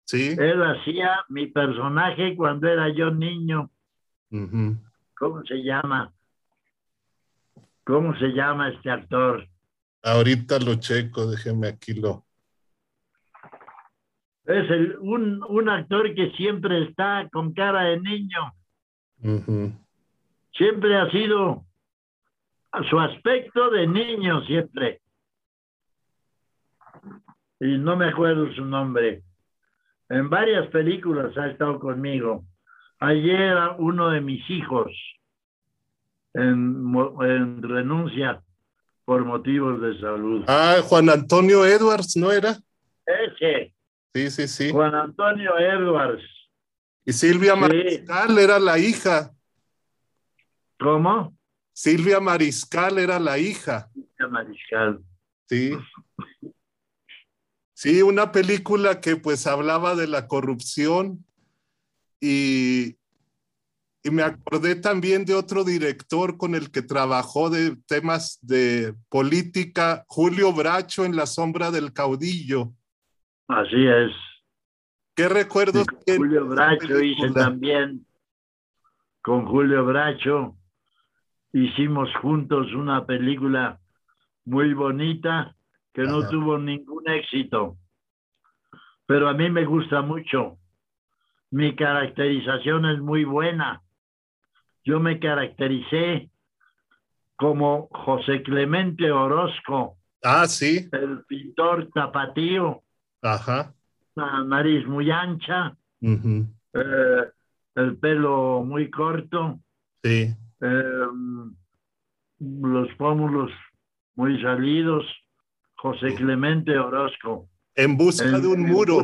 S1: Sí.
S2: él hacía mi personaje cuando era yo niño. ¿Cómo se llama? ¿Cómo se llama este actor?
S1: Ahorita lo checo, déjeme aquí lo.
S2: Es el, un, un actor que siempre está con cara de niño. Siempre ha sido a su aspecto de niño, siempre. Y no me acuerdo su nombre. En varias películas ha estado conmigo. Ayer era uno de mis hijos en, renuncia por motivos de salud.
S1: Ah, Juan Antonio Edwards, ¿no era?
S2: Ese,
S1: Sí, sí, sí.
S2: Juan Antonio Edwards.
S1: Y Silvia
S2: Sí.
S1: Mariscal era la hija.
S2: ¿Cómo?
S1: Silvia Mariscal era la hija.
S2: Mariscal.
S1: Sí. (laughs) Sí, una película que pues hablaba de la corrupción y y me acordé también de otro director con el que trabajó de temas de política, Julio Bracho en La sombra del caudillo.
S2: Así es.
S1: ¿Qué recuerdos?
S2: Julio Bracho hice también, con Julio Bracho, hicimos juntos una película muy bonita que no tuvo ningún éxito, pero a mí me gusta mucho. Mi caracterización es muy buena yo me caractericé como José Clemente Orozco.
S1: Ah, sí.
S2: El pintor tapatío.
S1: Ajá.
S2: La nariz muy ancha. Eh, el pelo muy corto.
S1: Sí.
S2: Em, los pómulos muy salidos. José Clemente Orozco.
S1: En busca de un muro.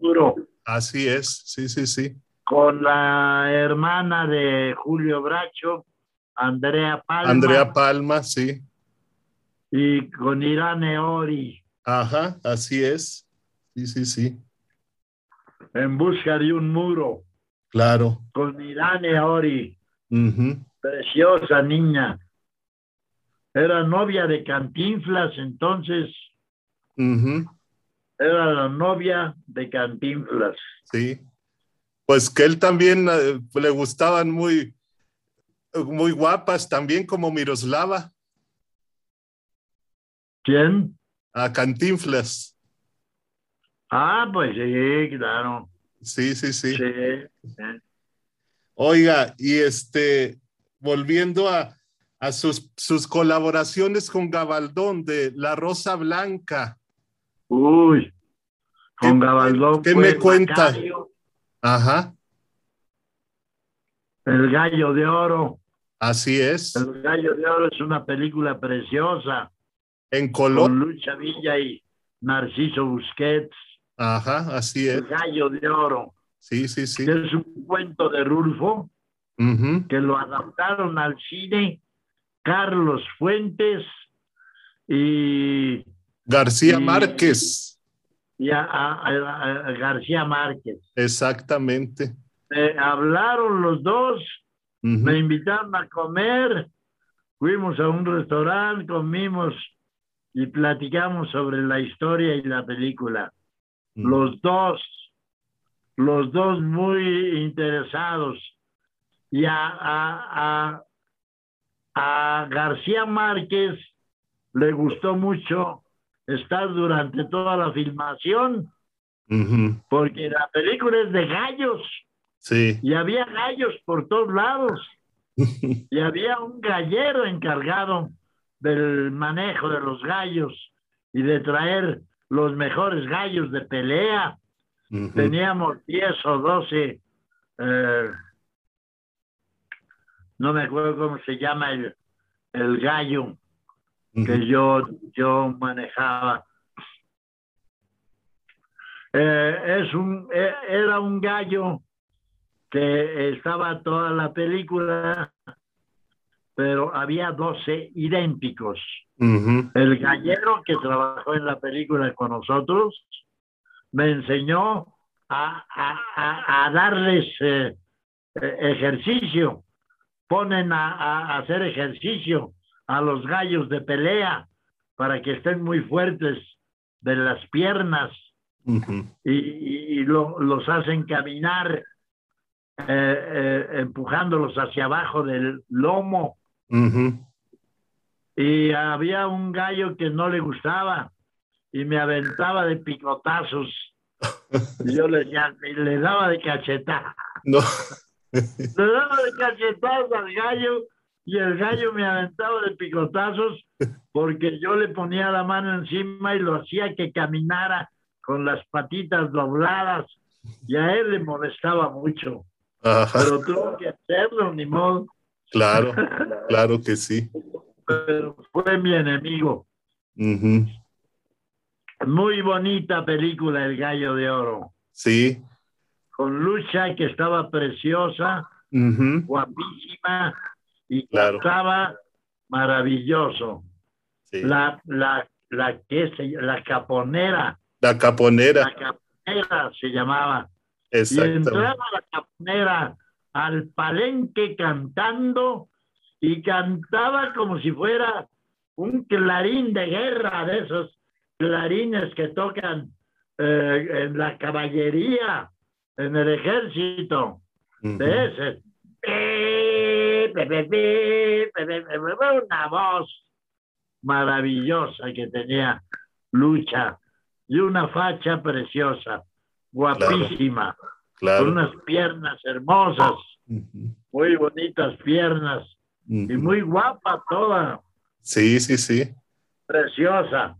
S2: muro.
S1: Así es, sí, sí, sí
S2: con la hermana de Julio Bracho, Andrea Palma.
S1: Andrea Palma, sí.
S2: Y con Irane Ori.
S1: Ajá, así es. Sí, sí, sí.
S2: En busca de un muro.
S1: Claro.
S2: Con Irane Ori. Preciosa niña. Era novia de Cantinflas, entonces. Era la novia de Cantinflas.
S1: Sí pues que él también eh, le gustaban muy, muy guapas, también como Miroslava.
S2: ¿Quién?
S1: A Cantinflas.
S2: Ah, pues sí, claro.
S1: Sí, sí, sí. Oiga, y este, volviendo a, a sus, sus, colaboraciones con Gabaldón de La Rosa Blanca.
S2: Uy, con Gabaldón.
S1: ¿Qué me cuenta? Ajá.
S2: El Gallo de Oro.
S1: Así es.
S2: El Gallo de Oro es una película preciosa.
S1: En color.
S2: Con Lucha Villa y Narciso Busquets.
S1: Ajá, así es.
S2: El Gallo de Oro.
S1: Sí, sí, sí.
S2: es un cuento de Rulfo que lo adaptaron al cine Carlos Fuentes y
S1: García Márquez
S2: y a, García Márquez.
S1: Exactamente.
S2: hablaron los dos, me invitaron a comer, fuimos a un restaurante, comimos y platicamos sobre la historia y la película. Los dos, los dos muy interesados. Y a, a, a García Márquez le gustó mucho estar durante toda la filmación, porque la película es de gallos.
S1: Sí.
S2: Y había gallos por todos lados. (laughs) y había un gallero encargado del manejo de los gallos y de traer los mejores gallos de pelea. Teníamos 10 o 12, eh, no me acuerdo cómo se llama el, el gallo, que yo, yo manejaba. Eh, es un, eh, era un gallo que estaba toda la película, pero había 12 idénticos. El gallero que trabajó en la película con nosotros me enseñó a, a, a, darles eh, ejercicio. Ponen a, hacer ejercicio a los gallos de pelea para que estén muy fuertes de las piernas y, los hacen caminar eh, eh, empujándolos hacia abajo del lomo. Y había un gallo que no le gustaba y me aventaba de picotazos. (laughs) y yo le, le daba de cachetada.
S1: No.
S2: Le daba de cachetazos al gallo y el gallo me aventaba de picotazos porque yo le ponía la mano encima y lo hacía que caminara con las patitas dobladas y a él le molestaba mucho. Pero tuvo que hacerlo, ni modo.
S1: Claro, (laughs) claro que sí.
S2: Pero fue mi enemigo. Muy bonita película, El Gallo de Oro.
S1: Sí.
S2: Con Lucha, que estaba preciosa, guapísima, y estaba maravilloso. La, la, la, que se, la caponera.
S1: La caponera.
S2: La caponera se llamaba.
S1: Y
S2: entraba la caponera al palenque cantando y cantaba como si fuera un clarín de guerra de esos clarines que tocan eh, en la caballería, en el ejército, de ese. Una voz maravillosa que tenía Lucha y una facha preciosa, guapísima, con unas piernas hermosas, muy bonitas piernas y muy guapa toda.
S1: Sí, sí, sí.
S2: Preciosa.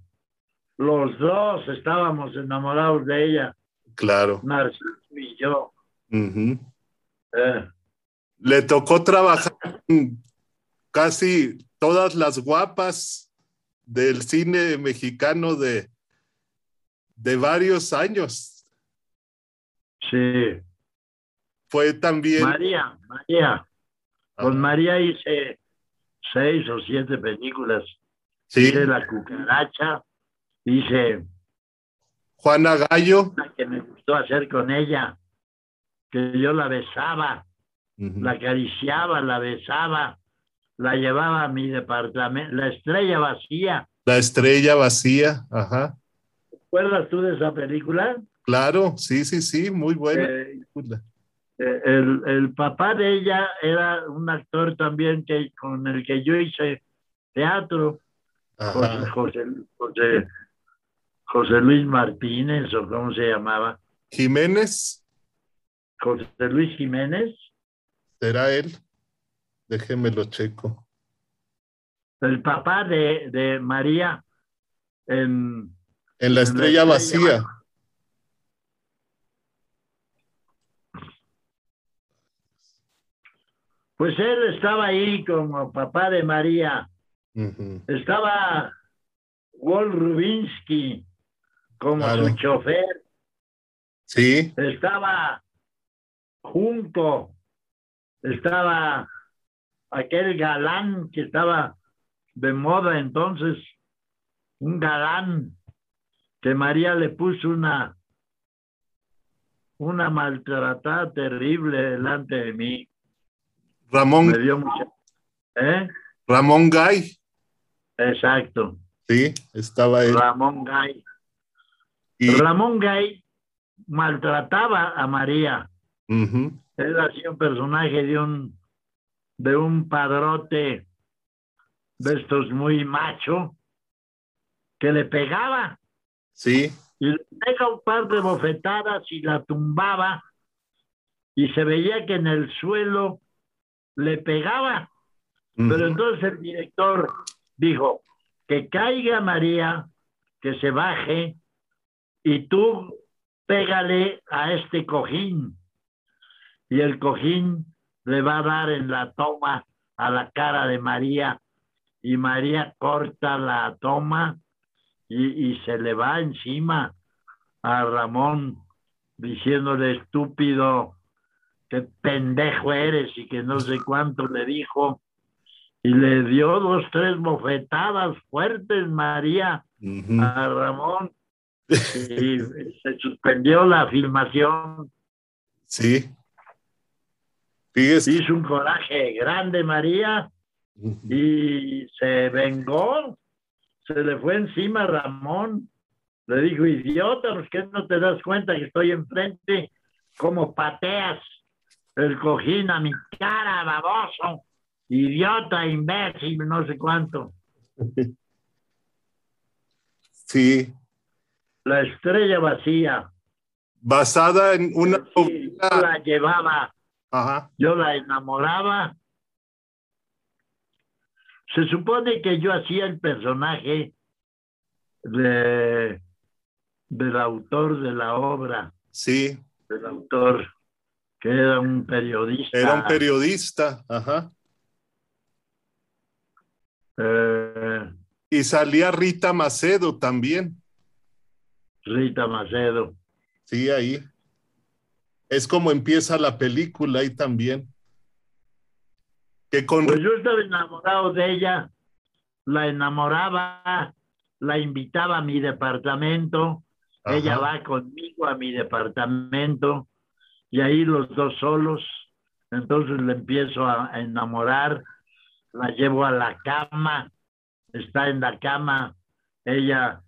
S2: Los dos estábamos enamorados de ella.
S1: Claro.
S2: Narciso y yo.
S1: Eh. Le tocó trabajar casi todas las guapas del cine mexicano de, de varios años.
S2: Sí.
S1: Fue también.
S2: María, María. Con María hice seis o siete películas.
S1: Sí.
S2: Hice La Cucaracha, hice.
S1: Juana Gallo.
S2: que me gustó hacer con ella, que yo la besaba, la acariciaba, la besaba, la llevaba a mi departamento, la estrella vacía.
S1: La estrella vacía, ajá.
S2: ¿Te acuerdas tú de esa película?
S1: Claro, sí, sí, sí, muy buena.
S2: Eh, eh, el, el, papá de ella era un actor también que, con el que yo hice teatro, José, José, José, Luis Martínez, o cómo se llamaba.
S1: Jiménez.
S2: José Luis Jiménez.
S1: ¿Será él? Déjeme lo checo.
S2: El papá de, de María en,
S1: en la estrella, en la estrella vacía.
S2: Pues él estaba ahí como papá de María. Estaba Walt Rubinsky como su chofer.
S1: Sí.
S2: Estaba Junco. Estaba aquel galán que estaba de moda entonces. Un galán que María le puso una una maltratada terrible delante de mí.
S1: Ramón.
S2: Me dio mucha... ¿Eh?
S1: Ramón Gay.
S2: Exacto.
S1: Sí, estaba él.
S2: Ramón Gay. Y... Ramón Gay maltrataba a María. Él hacía un personaje de un de un padrote de estos muy macho que le pegaba.
S1: Sí.
S2: Y le pega un par de bofetadas y la tumbaba y se veía que en el suelo le pegaba. Pero entonces el director dijo, que caiga María, que se baje y tú pégale a este cojín. Y el cojín le va a dar en la toma a la cara de María y María corta la toma y, y se le va encima a Ramón diciéndole estúpido, qué pendejo eres y que no sé cuánto le dijo. Y le dio dos, tres bofetadas fuertes, María, a Ramón. Y se suspendió la filmación.
S1: Sí.
S2: Hizo un coraje grande, María, y se vengó. Se le fue encima a Ramón. Le dijo, idiota, ¿por qué no te das cuenta que estoy enfrente? como pateas el cojín a mi cara, baboso, idiota, imbécil, no sé cuánto.
S1: Sí.
S2: La estrella vacía.
S1: Basada en una...
S2: Sí, yo la llevaba,
S1: Ajá.
S2: yo la enamoraba. Se supone que yo hacía el personaje de, del autor de la obra.
S1: Sí.
S2: Del autor que era un periodista.
S1: Era un periodista, ajá.
S2: Eh,
S1: y salía Rita Macedo también.
S2: Rita Macedo.
S1: Sí, ahí. Es como empieza la película ahí también. Que con...
S2: Pues yo estaba enamorado de ella, la enamoraba, la invitaba a mi departamento, ajá. ella va conmigo a mi departamento y ahí los dos solos Entonces le empiezo a enamorar, la llevo a la cama, está en la cama, ella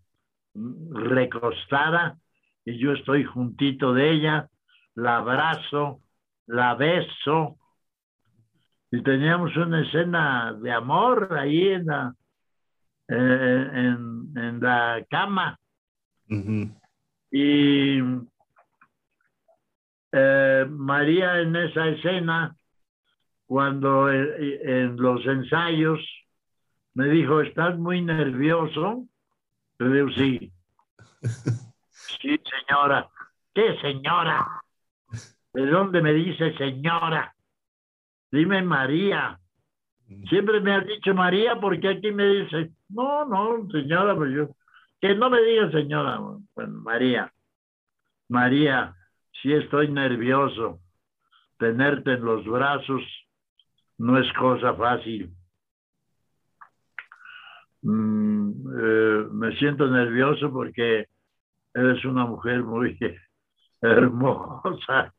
S2: recostada y yo estoy juntito de ella, la abrazo, la beso y teníamos una escena de amor ahí en la, eh, en, la cama. Y eh, María en esa escena, cuando eh, en los ensayos me dijo, ¿estás muy nervioso? Sí. Sí, señora. ¿Qué señora? ¿De dónde me dice señora? Dime María. Siempre me has dicho María porque aquí me dice, no, no, señora, pues yo, que no me diga señora, pues María. María, si estoy nervioso, tenerte en los brazos no es cosa fácil. Mm, eh, me siento nervioso porque eres una mujer muy (laughs) hermosa.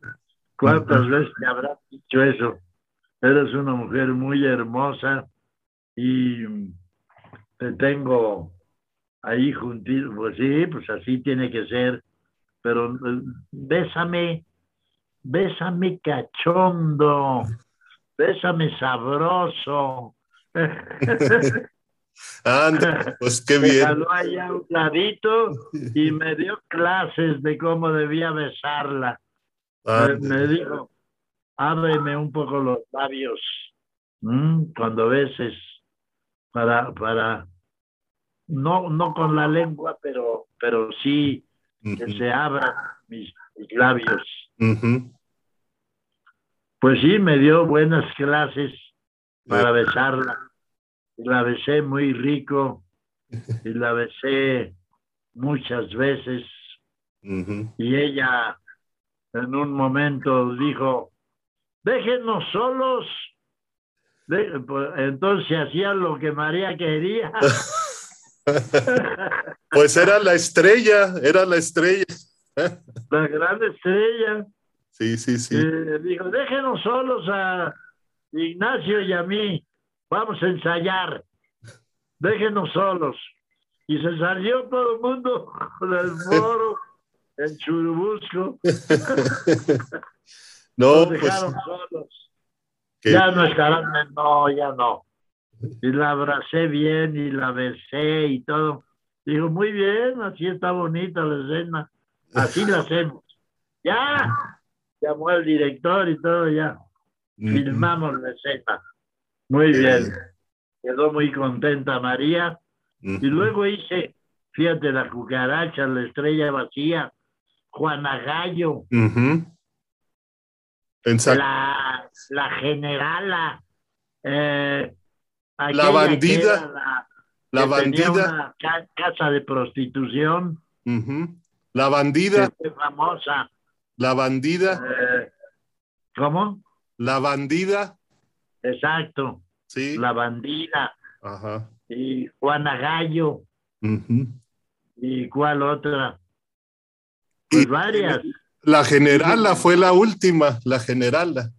S2: ¿Cuántas veces me habrás dicho eso? Eres una mujer muy hermosa y te tengo ahí juntito. Pues sí, pues así tiene que ser. Pero eh, bésame, bésame cachondo, bésame sabroso. (laughs)
S1: Anda, (laughs) pues qué bien.
S2: Me allá un ladito y (laughs) me dio clases de cómo debía besarla. Me, dijo, ábreme un poco los labios cuando beses para, para, no, no con la lengua, pero, pero sí que se abran mis, labios. Pues sí, me dio buenas clases para besarla. La besé muy rico y la besé muchas veces. Y ella en un momento dijo, déjenos solos. Pues, entonces hacía lo que María quería. (laughs)
S1: pues era la estrella, era la estrella.
S2: la gran estrella.
S1: Sí, sí, sí.
S2: Eh, dijo, déjenos solos a Ignacio y a mí. Vamos a ensayar. Déjenos solos. Y se salió todo el mundo del foro en Churubusco. (laughs)
S1: No, pues,
S2: Ya no estarán, no, ya no. Y la abracé bien y la besé y todo. Digo, muy bien, así está bonita la escena. Así la hacemos. Ya, llamó el director y todo, ya. Filmamos la escena. Muy bien. Quedó muy contenta María. Y luego hice, fíjate, la cucaracha, la estrella vacía, Juana Gallo. La, la generala. Eh,
S1: la bandida. La, bandida.
S2: Una casa de prostitución.
S1: La bandida.
S2: famosa.
S1: La bandida.
S2: Eh, ¿Cómo?
S1: La bandida.
S2: Exacto.
S1: Sí.
S2: La bandida.
S1: Ajá.
S2: Y Juana Gallo. ¿Y cuál otra? Pues varias.
S1: La generala fue la última, la generala.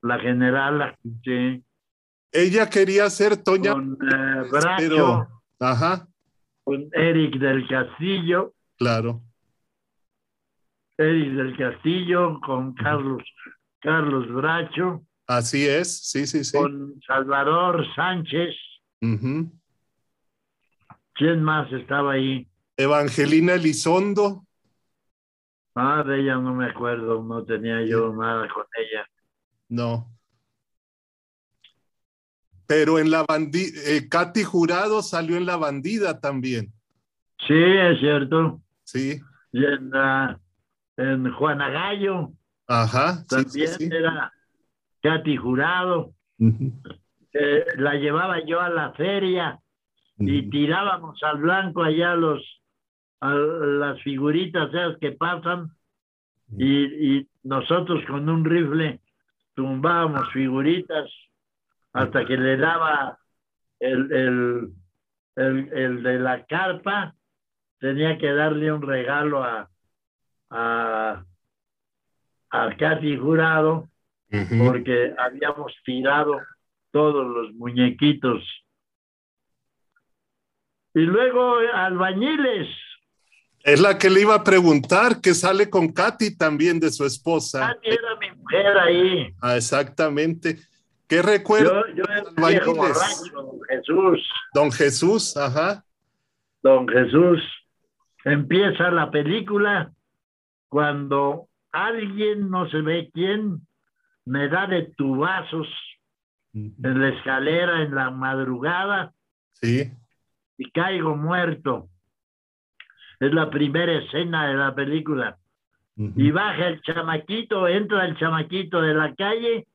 S2: La generala, sí.
S1: Ella quería ser Toña.
S2: Con eh,
S1: ajá.
S2: Con Eric del Castillo.
S1: Claro.
S2: Eric del Castillo, con Carlos, Carlos Bracho.
S1: Así es, sí, sí, sí.
S2: Con Salvador Sánchez. ¿Quién más estaba ahí?
S1: Evangelina Elizondo.
S2: Ah, de ella no me acuerdo, no tenía yo nada con ella.
S1: No. Pero en la bandida, eh, Katy Jurado salió en la bandida también.
S2: Sí, es cierto.
S1: Sí.
S2: Y en, en Juana Gallo.
S1: Ajá.
S2: También era Katy Jurado. la llevaba yo a la feria y tirábamos al blanco allá los a las figuritas esas que pasan y, nosotros con un rifle tumbábamos figuritas hasta que le daba el, el, el, de la carpa, tenía que darle un regalo a, a, a Katy Jurado porque habíamos tirado todos los muñequitos. Y luego albañiles.
S1: Es la que le iba a preguntar, que sale con Katy también de su esposa.
S2: Katy era mi mujer ahí.
S1: Ah, exactamente. ¿Qué recuerdo?
S2: Yo, yo viejo borracho, don Jesús.
S1: Don Jesús, ajá.
S2: Don Jesús. Empieza la película cuando alguien, no se ve quién, me da de tubazos en la escalera en la madrugada.
S1: Sí.
S2: Y caigo muerto. Es la primera escena de la película. Y baja el chamaquito, entra el chamaquito de la calle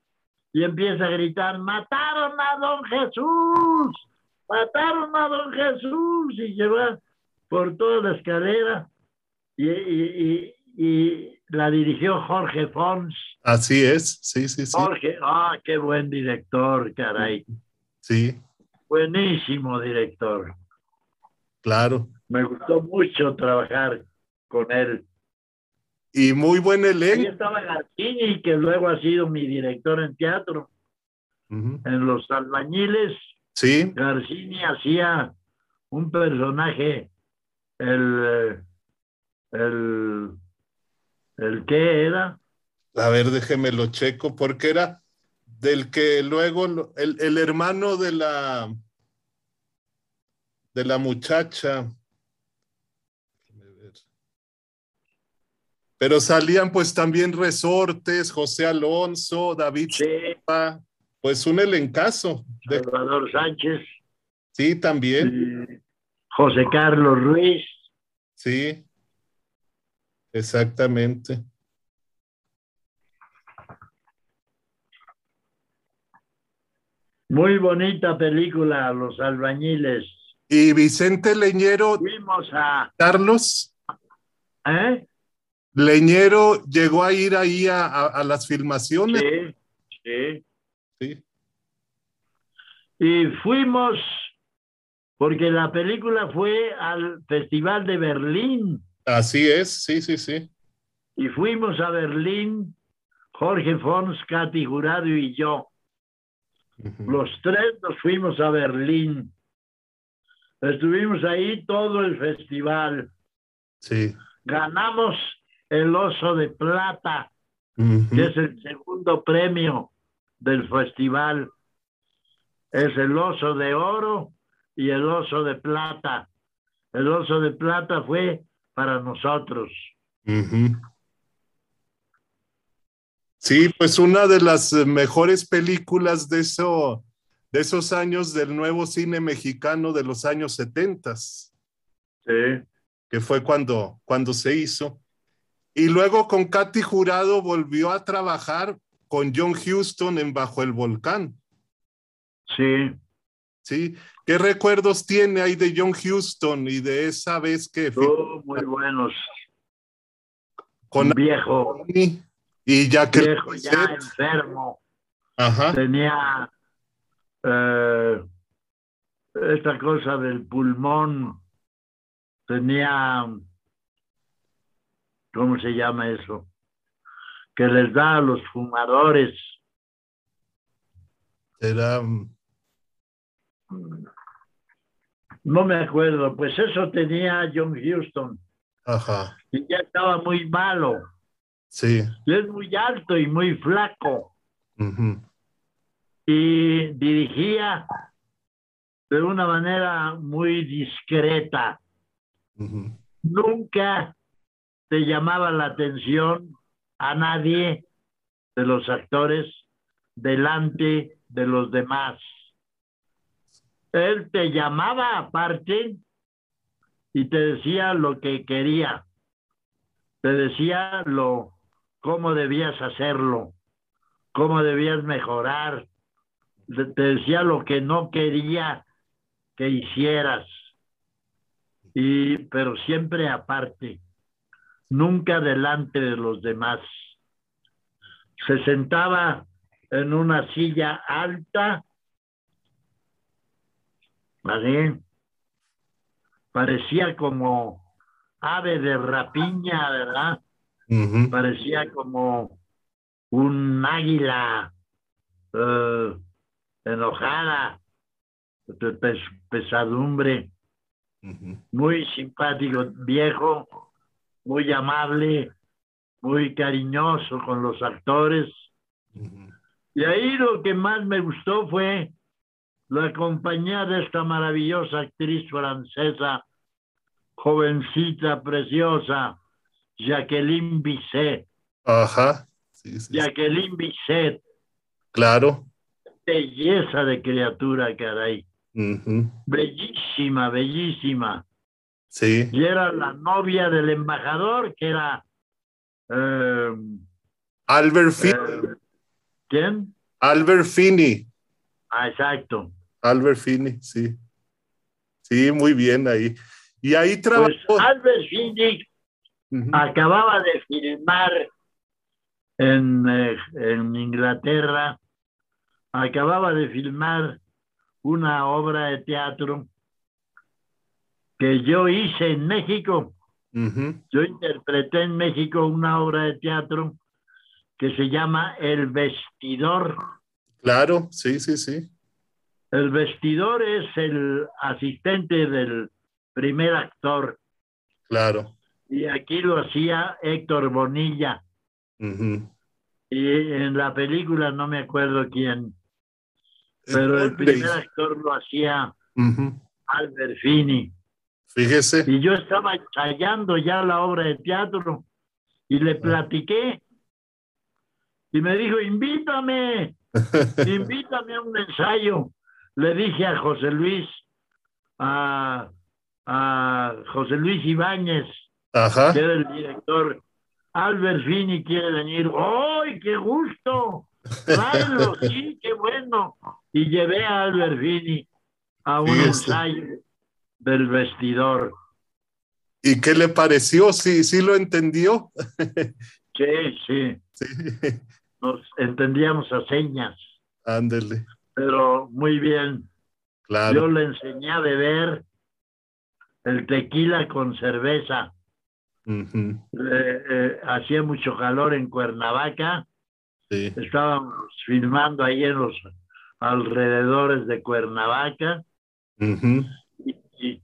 S2: y empieza a gritar, mataron a don Jesús, mataron a don Jesús. Y lleva por toda la escalera y, y, y la dirigió Jorge Fons.
S1: Así es, sí, sí, sí.
S2: Jorge, ah, qué buen director, caray.
S1: Sí.
S2: Buenísimo director.
S1: Claro.
S2: Me gustó mucho trabajar con él.
S1: Y muy buen elenco.
S2: Ahí estaba Garcini, que luego ha sido mi director en teatro. En Los Albañiles.
S1: Sí.
S2: Garcini hacía un personaje, el, el ¿El qué era?
S1: A ver, déjeme lo checo, porque era del que luego, el, el hermano de la, de la muchacha. Pero salían pues también Resortes, José Alonso, David
S2: sí.
S1: pues un elencazo.
S2: De... Salvador Sánchez.
S1: Sí, también.
S2: José Carlos Ruiz.
S1: Sí. Exactamente.
S2: Muy bonita película, Los Albañiles.
S1: Y Vicente Leñero.
S2: Fuimos a.
S1: Carlos.
S2: ¿Eh?
S1: Leñero llegó a ir ahí a, a, a las filmaciones.
S2: Sí, sí.
S1: Sí.
S2: Y fuimos, porque la película fue al Festival de Berlín.
S1: Así es, sí, sí, sí.
S2: Y fuimos a Berlín, Jorge Fons, Katy Jurado y yo. Uh -huh. Los tres nos fuimos a Berlín. Estuvimos ahí todo el festival.
S1: Sí.
S2: Ganamos el oso de plata,
S1: uh -huh.
S2: que es el segundo premio del festival. Es el oso de oro y el oso de plata. El oso de plata fue para nosotros.
S1: Uh -huh. Sí, pues una de las mejores películas de, eso, de esos años del nuevo cine mexicano de los años 70.
S2: Sí.
S1: Que fue cuando, cuando se hizo. Y luego con Katy Jurado volvió a trabajar con John Huston en Bajo el Volcán.
S2: Sí.
S1: Sí. ¿Qué recuerdos tiene ahí de John Huston y de esa vez que...
S2: Oh, muy buenos.
S1: Con
S2: Un viejo.
S1: Y ya que...
S2: Viejo, ya enfermo.
S1: Ajá.
S2: Tenía eh, esta cosa del pulmón. Tenía... ¿Cómo se llama eso? Que les da a los fumadores.
S1: Era...
S2: No me acuerdo, pues eso tenía John Houston.
S1: Ajá.
S2: Y ya estaba muy malo.
S1: Sí.
S2: Y es muy alto y muy flaco.
S1: Uh -huh.
S2: Y dirigía de una manera muy discreta.
S1: Uh -huh.
S2: Nunca te llamaba la atención a nadie de los actores delante de los demás. Él te llamaba aparte y te decía lo que quería. Te decía lo cómo debías hacerlo, cómo debías mejorar. Te decía lo que no quería que hicieras. Y pero siempre aparte, nunca delante de los demás. Se sentaba en una silla alta ¿Vale? Parecía como ave de rapiña, ¿verdad?
S1: Uh -huh.
S2: Parecía como un águila eh, enojada, pesadumbre, muy simpático, viejo, muy amable, muy cariñoso con los actores. Y ahí lo que más me gustó fue la compañía de esta maravillosa actriz francesa, jovencita, preciosa, Jacqueline Bisset.
S1: Ajá.
S2: Jacqueline Bisset.
S1: Claro.
S2: Belleza de criatura, caray. Bellísima, bellísima.
S1: Sí.
S2: Y era la novia del embajador, que era. Eh,
S1: Albert Finney.
S2: Eh, ¿Quién?
S1: Albert Finney.
S2: Ah, exacto.
S1: Albert Finney, sí. Sí, muy bien ahí. Y ahí pues, trabajó.
S2: Albert Finney acababa de filmar en, eh, en Inglaterra, acababa de filmar una obra de teatro que yo hice en México. Yo interpreté en México una obra de teatro que se llama El Vestidor.
S1: Claro, sí, sí, sí.
S2: El vestidor es el asistente del primer actor.
S1: Claro.
S2: Y aquí lo hacía Héctor Bonilla. Y en la película no me acuerdo quién. Pero el primer actor lo hacía Albert Fini.
S1: Fíjese.
S2: Y yo estaba ensayando ya la obra de teatro y le ah. platiqué. Y me dijo, invítame, invítame a un ensayo. Le dije a José Luis, a, a José Luis Ibáñez, que era el director, Albert Fini quiere venir. ¡Ay, qué gusto! Tráelo, (laughs) sí, qué bueno. Y llevé a Albervini a un ensayo del vestidor.
S1: ¿Y qué le pareció? ¿Sí, sí lo entendió? (laughs)
S2: sí, sí, Nos entendíamos a señas.
S1: Ándele.
S2: Pero muy bien.
S1: Claro.
S2: Yo le enseñé a beber el tequila con cerveza. Eh, hacía mucho calor en Cuernavaca Estábamos filmando ahí en los alrededores de Cuernavaca. y,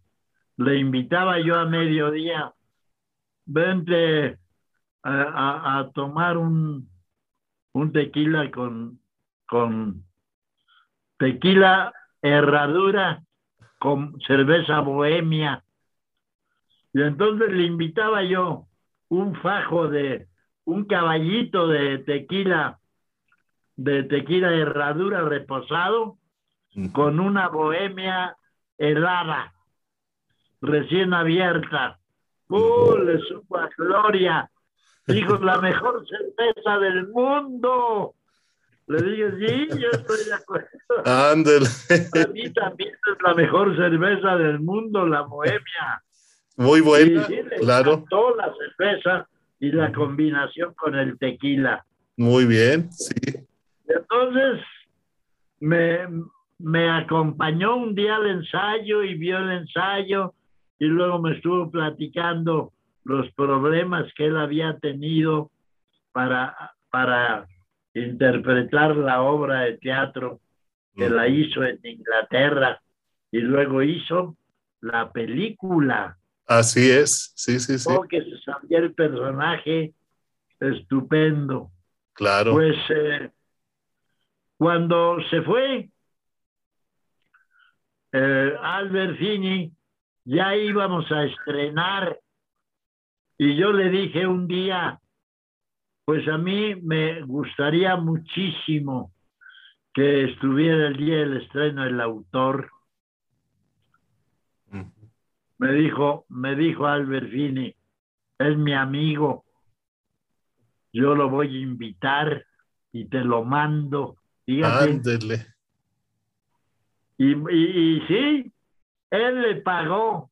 S2: le invitaba yo a mediodía, vente a, tomar un, un tequila con, con tequila herradura con cerveza bohemia. Y entonces le invitaba yo un fajo de un caballito de tequila de tequila herradura reposado con una bohemia helada, recién abierta. ¡Uh! Le supo a Gloria. Dijo, la mejor cerveza del mundo. Le dije, sí, yo estoy de acuerdo.
S1: Ándale.
S2: A mí también es la mejor cerveza del mundo, la bohemia.
S1: Muy buena, claro.
S2: Toda la cerveza y la combinación con el tequila.
S1: Muy bien, sí.
S2: Entonces, me, acompañó un día al ensayo y vio el ensayo y luego me estuvo platicando los problemas que él había tenido para, para interpretar la obra de teatro que la hizo en Inglaterra y luego hizo la película.
S1: Así es, sí, sí, sí.
S2: Porque se sabía el personaje estupendo.
S1: Claro.
S2: Pues eh, cuando se fue eh, Albert Fini, ya íbamos a estrenar y yo le dije un día, pues a mí me gustaría muchísimo que estuviera el día del estreno el autor. Me dijo, me dijo Albert Fini, es mi amigo, yo lo voy a invitar y te lo mando
S1: Ándele.
S2: Y, y, sí, él le pagó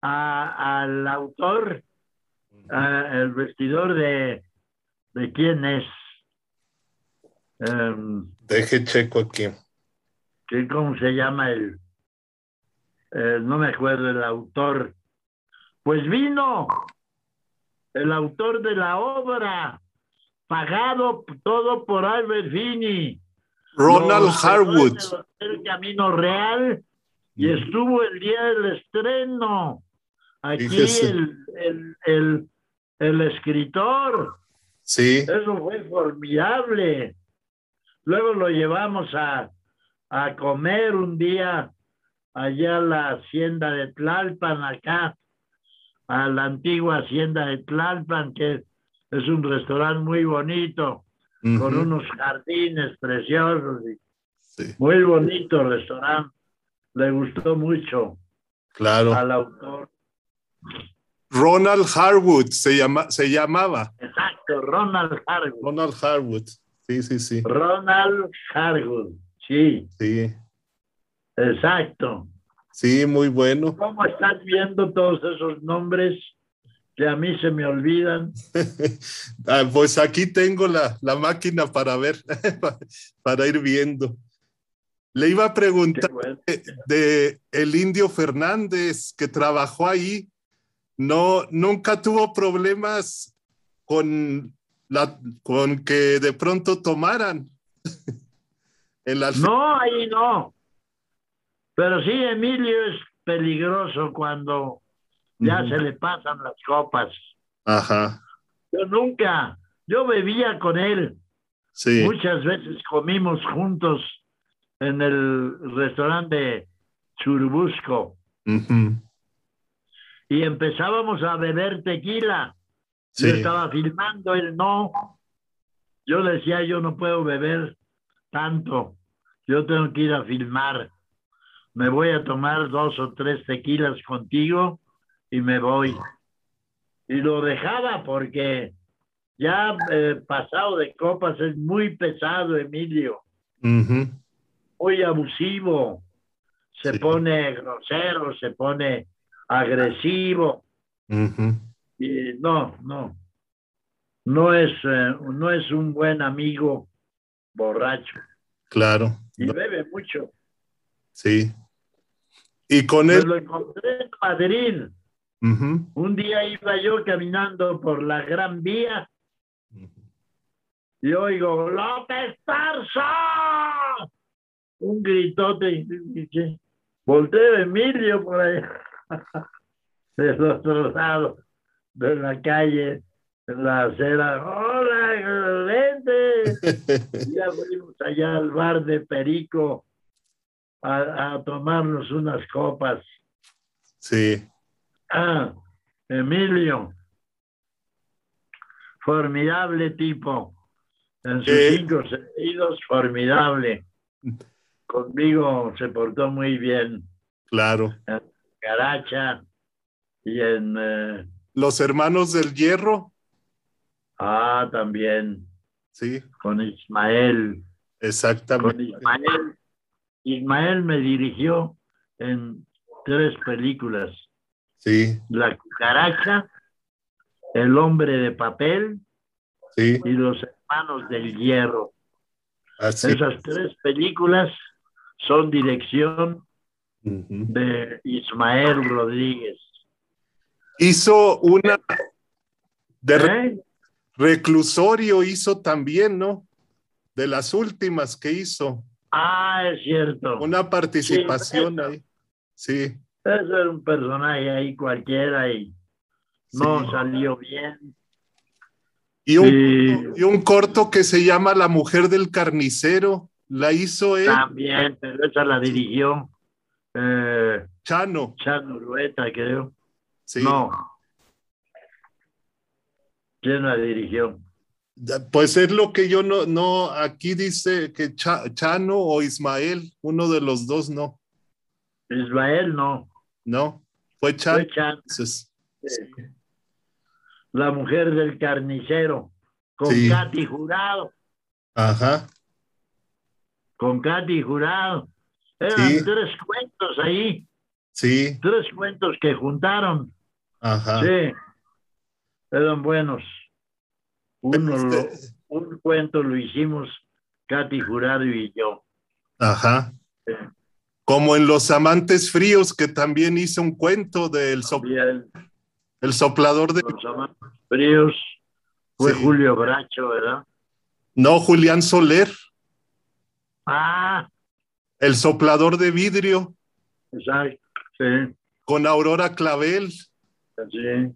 S2: al autor el vestidor de, de quién es.
S1: Um, Deje checo aquí.
S2: ¿qué, ¿Cómo se llama el? no me acuerdo el autor. Pues vino el autor de la obra pagado todo por Albert Finney.
S1: Ronald Harwood.
S2: El Camino Real y estuvo el día del estreno. Aquí el, el, el, el, escritor.
S1: Sí.
S2: Eso fue formidable. Luego lo llevamos a, a comer un día allá a la hacienda de Tlalpan, acá, a la antigua hacienda de Tlalpan, que es un restaurante muy bonito, con unos jardines preciosos. Muy bonito restaurante. Le gustó mucho
S1: claro.
S2: al autor.
S1: Ronald Harwood se, llama, se llamaba.
S2: Exacto, Ronald Harwood.
S1: Ronald Harwood. Sí, sí, sí.
S2: Ronald Harwood, sí.
S1: Sí.
S2: Exacto.
S1: Sí, muy bueno.
S2: ¿Cómo estás viendo todos esos nombres que a mí se me olvidan? (laughs)
S1: ah, pues aquí tengo la, la máquina para ver, (laughs) para ir viendo. Le iba a preguntar bueno. de, de, el indio Fernández que trabajó ahí. No, nunca tuvo problemas con la, con que de pronto tomaran. (laughs)
S2: en la... No, ahí no. Pero sí, Emilio es peligroso cuando ya se le pasan las copas.
S1: Ajá.
S2: Yo nunca, yo bebía con él.
S1: Sí.
S2: Muchas veces comimos juntos en el restaurante Churubusco.
S1: Uh -huh.
S2: Y empezábamos a beber tequila.
S1: Sí.
S2: Yo estaba filmando, él no. Yo le decía, yo no puedo beber tanto. Yo tengo que ir a filmar me voy a tomar dos o tres tequilas contigo y me voy. Y lo dejaba porque ya eh, pasado de copas es muy pesado, Emilio.
S1: Uh -huh.
S2: Muy abusivo. Se sí. pone grosero, se pone agresivo.
S1: Uh -huh.
S2: No, no. No es, eh, no es un buen amigo borracho.
S1: Claro.
S2: Y bebe mucho.
S1: Sí. Y con él.
S2: Lo encontré en Madrid.
S1: Uh -huh.
S2: Un día iba yo caminando por la Gran Vía
S1: uh -huh.
S2: y oigo, ¡López Tarso! Un gritote. Volteo Emilio por allá. (laughs) Del otro lado de la calle, en la acera. ¡Hola, vente! (laughs) ya fuimos allá al bar de Perico a, a, tomarnos unas copas.
S1: Sí.
S2: Ah, Emilio. Formidable tipo. En sus
S1: Eh.
S2: cinco sentidos, formidable. (laughs) Conmigo se portó muy bien.
S1: Claro.
S2: En Y en... eh,
S1: Los hermanos del hierro.
S2: ah, también.
S1: Sí,
S2: Con Ismael. Con
S1: exactamente.
S2: Ismael. Ismael me dirigió en tres películas.
S1: Sí,
S2: La cucaracha, El hombre de papel
S1: sí,
S2: y Los hermanos del hierro.
S1: así.
S2: Esas tres películas son dirección De Ismael Rodríguez.
S1: Hizo una de
S2: ¿Eh?
S1: reclusorio, hizo también, ¿no? De las últimas que hizo.
S2: Ah, es cierto.
S1: Una participación
S2: Sí,
S1: ahí. Sí,
S2: Ese era un personaje ahí cualquiera y no
S1: Sí.
S2: salió bien.
S1: y un,
S2: Sí.
S1: y un corto que se llama La mujer del carnicero. La hizo él,
S2: También, pero esa la dirigió eh,
S1: Chano.
S2: Chano Urueta, creo.
S1: Sí.
S2: No. ¿Quién la dirigió?
S1: Pues es lo que yo no, no, aquí dice que Cha- Chano o Ismael, uno de los dos no,
S2: Israel no.
S1: no, fue Chano.
S2: Fue Chan,
S1: Entonces,
S2: la mujer del carnicero, con
S1: Sí.
S2: Katy Jurado,
S1: Ajá,
S2: con Katy Jurado. Eran
S1: Sí.
S2: tres cuentos ahí,
S1: sí,
S2: tres cuentos que juntaron.
S1: ajá.
S2: Sí, eran buenos. Uno lo-
S1: Este-
S2: un cuento lo hicimos Katy Jurado y yo.
S1: Ajá.
S2: Sí.
S1: Como en Los Amantes Fríos, que también hizo un cuento del so-
S2: Bien,
S1: el soplador de...
S2: los amantes fríos Fue
S1: Sí.
S2: Julio Bracho, ¿verdad?
S1: No, Julián Soler,
S2: Ah,
S1: el soplador de vidrio,
S2: exacto. Sí,
S1: con Aurora Clavel
S2: sí.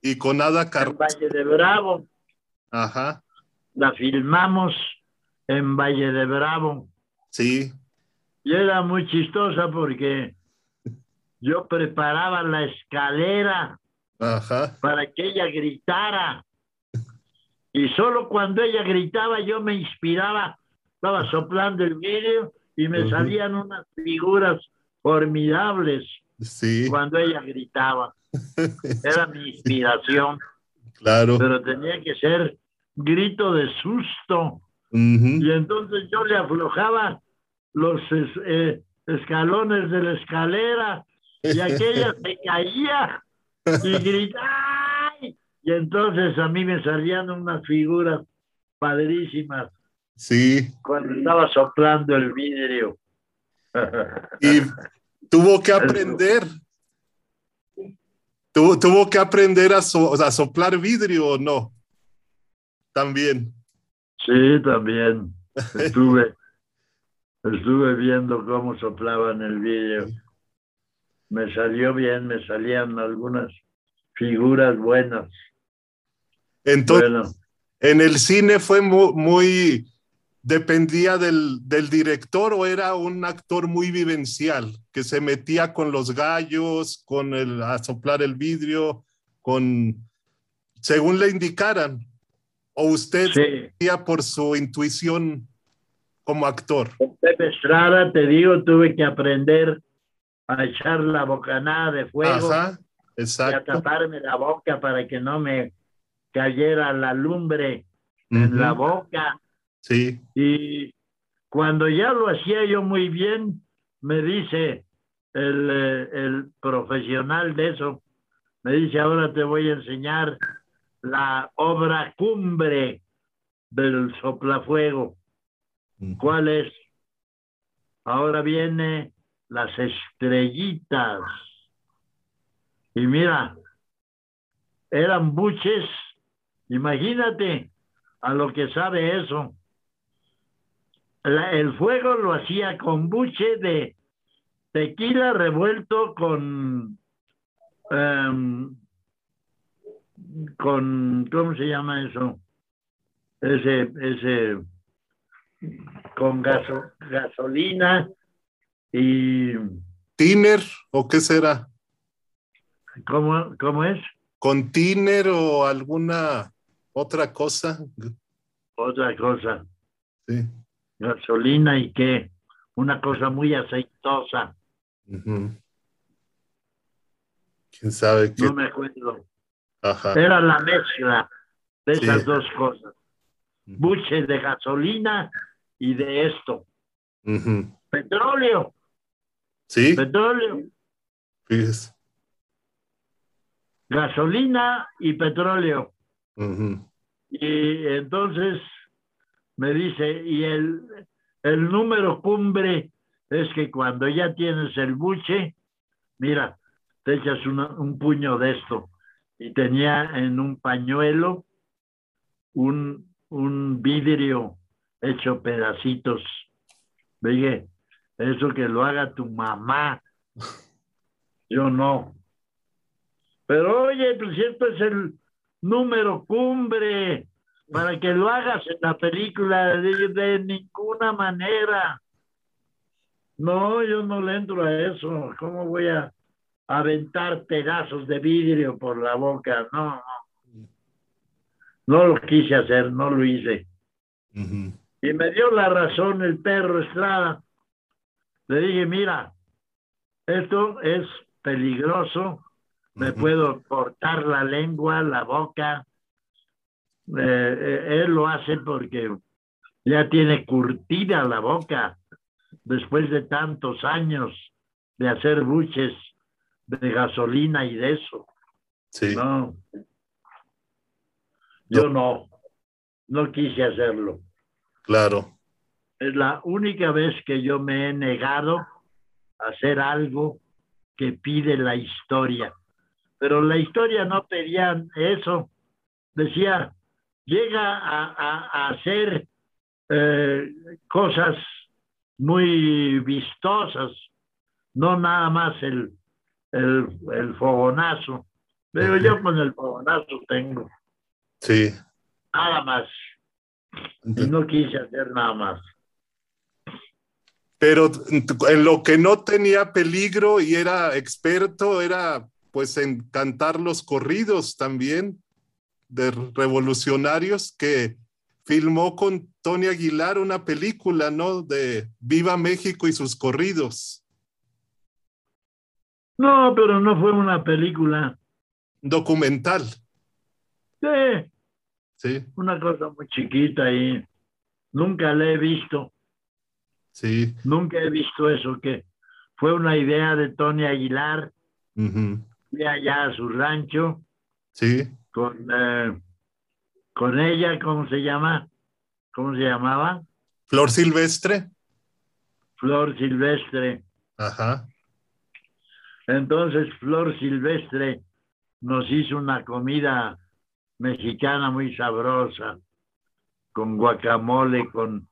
S1: y con Ada
S2: En
S1: Car.
S2: Valle de Bravo.
S1: Ajá,
S2: La filmamos en Valle de Bravo.
S1: sí,
S2: Y era muy chistosa porque yo preparaba la escalera
S1: ajá,
S2: para que ella gritara. Y solo cuando ella gritaba yo me inspiraba, estaba soplando el vídeo y me salían unas figuras formidables
S1: sí,
S2: cuando ella gritaba. (laughs) Era mi inspiración,
S1: claro.
S2: pero tenía que ser grito de susto. Y entonces yo le aflojaba los es- eh, escalones de la escalera y aquella (laughs) se caía y gritaba. Y entonces a mí me salían unas figuras padrísimas
S1: Sí,
S2: cuando estaba soplando el vidrio.
S1: y tuvo que aprender. Tuvo, tuvo que aprender a, so- a soplar vidrio o no. También.
S2: Sí, también estuve, (laughs) estuve viendo cómo soplaban el vidrio. Me salió bien, me salían algunas figuras buenas.
S1: Entonces,
S2: Bueno,
S1: en el cine fue mu- muy, dependía del, del director o era un actor muy vivencial, que se metía con los gallos, con el, a soplar el vidrio, con, según le indicaran. O usted
S2: sí.
S1: por su intuición como actor.
S2: Estrada, te digo, tuve que aprender a echar la bocanada de fuego
S1: Ajá,
S2: y a
S1: exacto.
S2: taparme la boca para que no me cayera la lumbre en la
S1: Ujú,
S2: boca.
S1: Sí,
S2: Y cuando ya lo hacía yo muy bien, me dice el, eh, el profesional de eso, me dice, ahora te voy a enseñar la obra cumbre del soplafuego. ¿Cuál es? Ahora viene las estrellitas. Y mira, eran buches. Imagínate a lo que sabe eso. La- el fuego lo hacía con buche de tequila revuelto con em, con ¿cómo se llama eso? Ese ese con gaso- gasolina y
S1: tiner o qué será,
S2: ¿cómo, cómo es?
S1: con tiner o alguna otra cosa.
S2: Otra cosa,
S1: Sí.
S2: Gasolina y qué, una cosa muy aceitosa.
S1: ¿Quién sabe qué?
S2: no me acuerdo.
S1: Ajá.
S2: Era la mezcla de
S1: Sí.
S2: esas dos cosas, buche de gasolina y de esto, petróleo,
S1: Sí,
S2: petróleo,
S1: fíjese.
S2: gasolina y petróleo. Y entonces me dice, y el, el número cumbre es que cuando ya tienes el buche, mira, te echas una- un puño de esto. Y tenía en un pañuelo un, un vidrio hecho pedacitos. Oye, eso que lo haga tu mamá. Yo no. Pero oye, pues cierto es el número cumbre para que lo hagas en la película de, de ninguna manera. No, yo no le entro a eso. ¿Cómo voy a aventar pedazos de vidrio por la boca? No, no. No lo quise hacer, no lo hice. Y me dio la razón el perro Estrada. Le dije, mira, esto es peligroso, me puedo cortar la lengua, la boca. Eh, eh, él lo hace porque ya tiene curtida la boca después de tantos años de hacer buches de gasolina y de eso.
S1: Sí.
S2: No. Yo no, no quise hacerlo.
S1: Claro.
S2: Es la única vez que yo me he negado a hacer algo que pide la historia. Pero la historia no pedía eso. Decía, llega a, hacer eh, cosas muy vistosas, no nada más el, el, fogonazo. Pero yo con el fogonazo tengo.
S1: Sí.
S2: Nada más. Y no quise hacer nada más.
S1: Pero en lo que no tenía peligro y era experto era pues en cantar los corridos también de revolucionarios que filmó con Tony Aguilar una película, ¿no? De Viva México y sus corridos.
S2: No, pero no fue una película.
S1: Documental.
S2: Sí.
S1: Sí.
S2: Una cosa muy chiquita y nunca la he visto.
S1: Sí.
S2: Nunca he visto eso, que fue una idea de Tony Aguilar. Fui allá a su rancho.
S1: Sí.
S2: Con, eh, con ella, ¿cómo se llama? ¿Cómo se llamaba?
S1: Flor Silvestre.
S2: Flor Silvestre.
S1: Ajá.
S2: Entonces Flor Silvestre nos hizo una comida mexicana muy sabrosa, con guacamole, con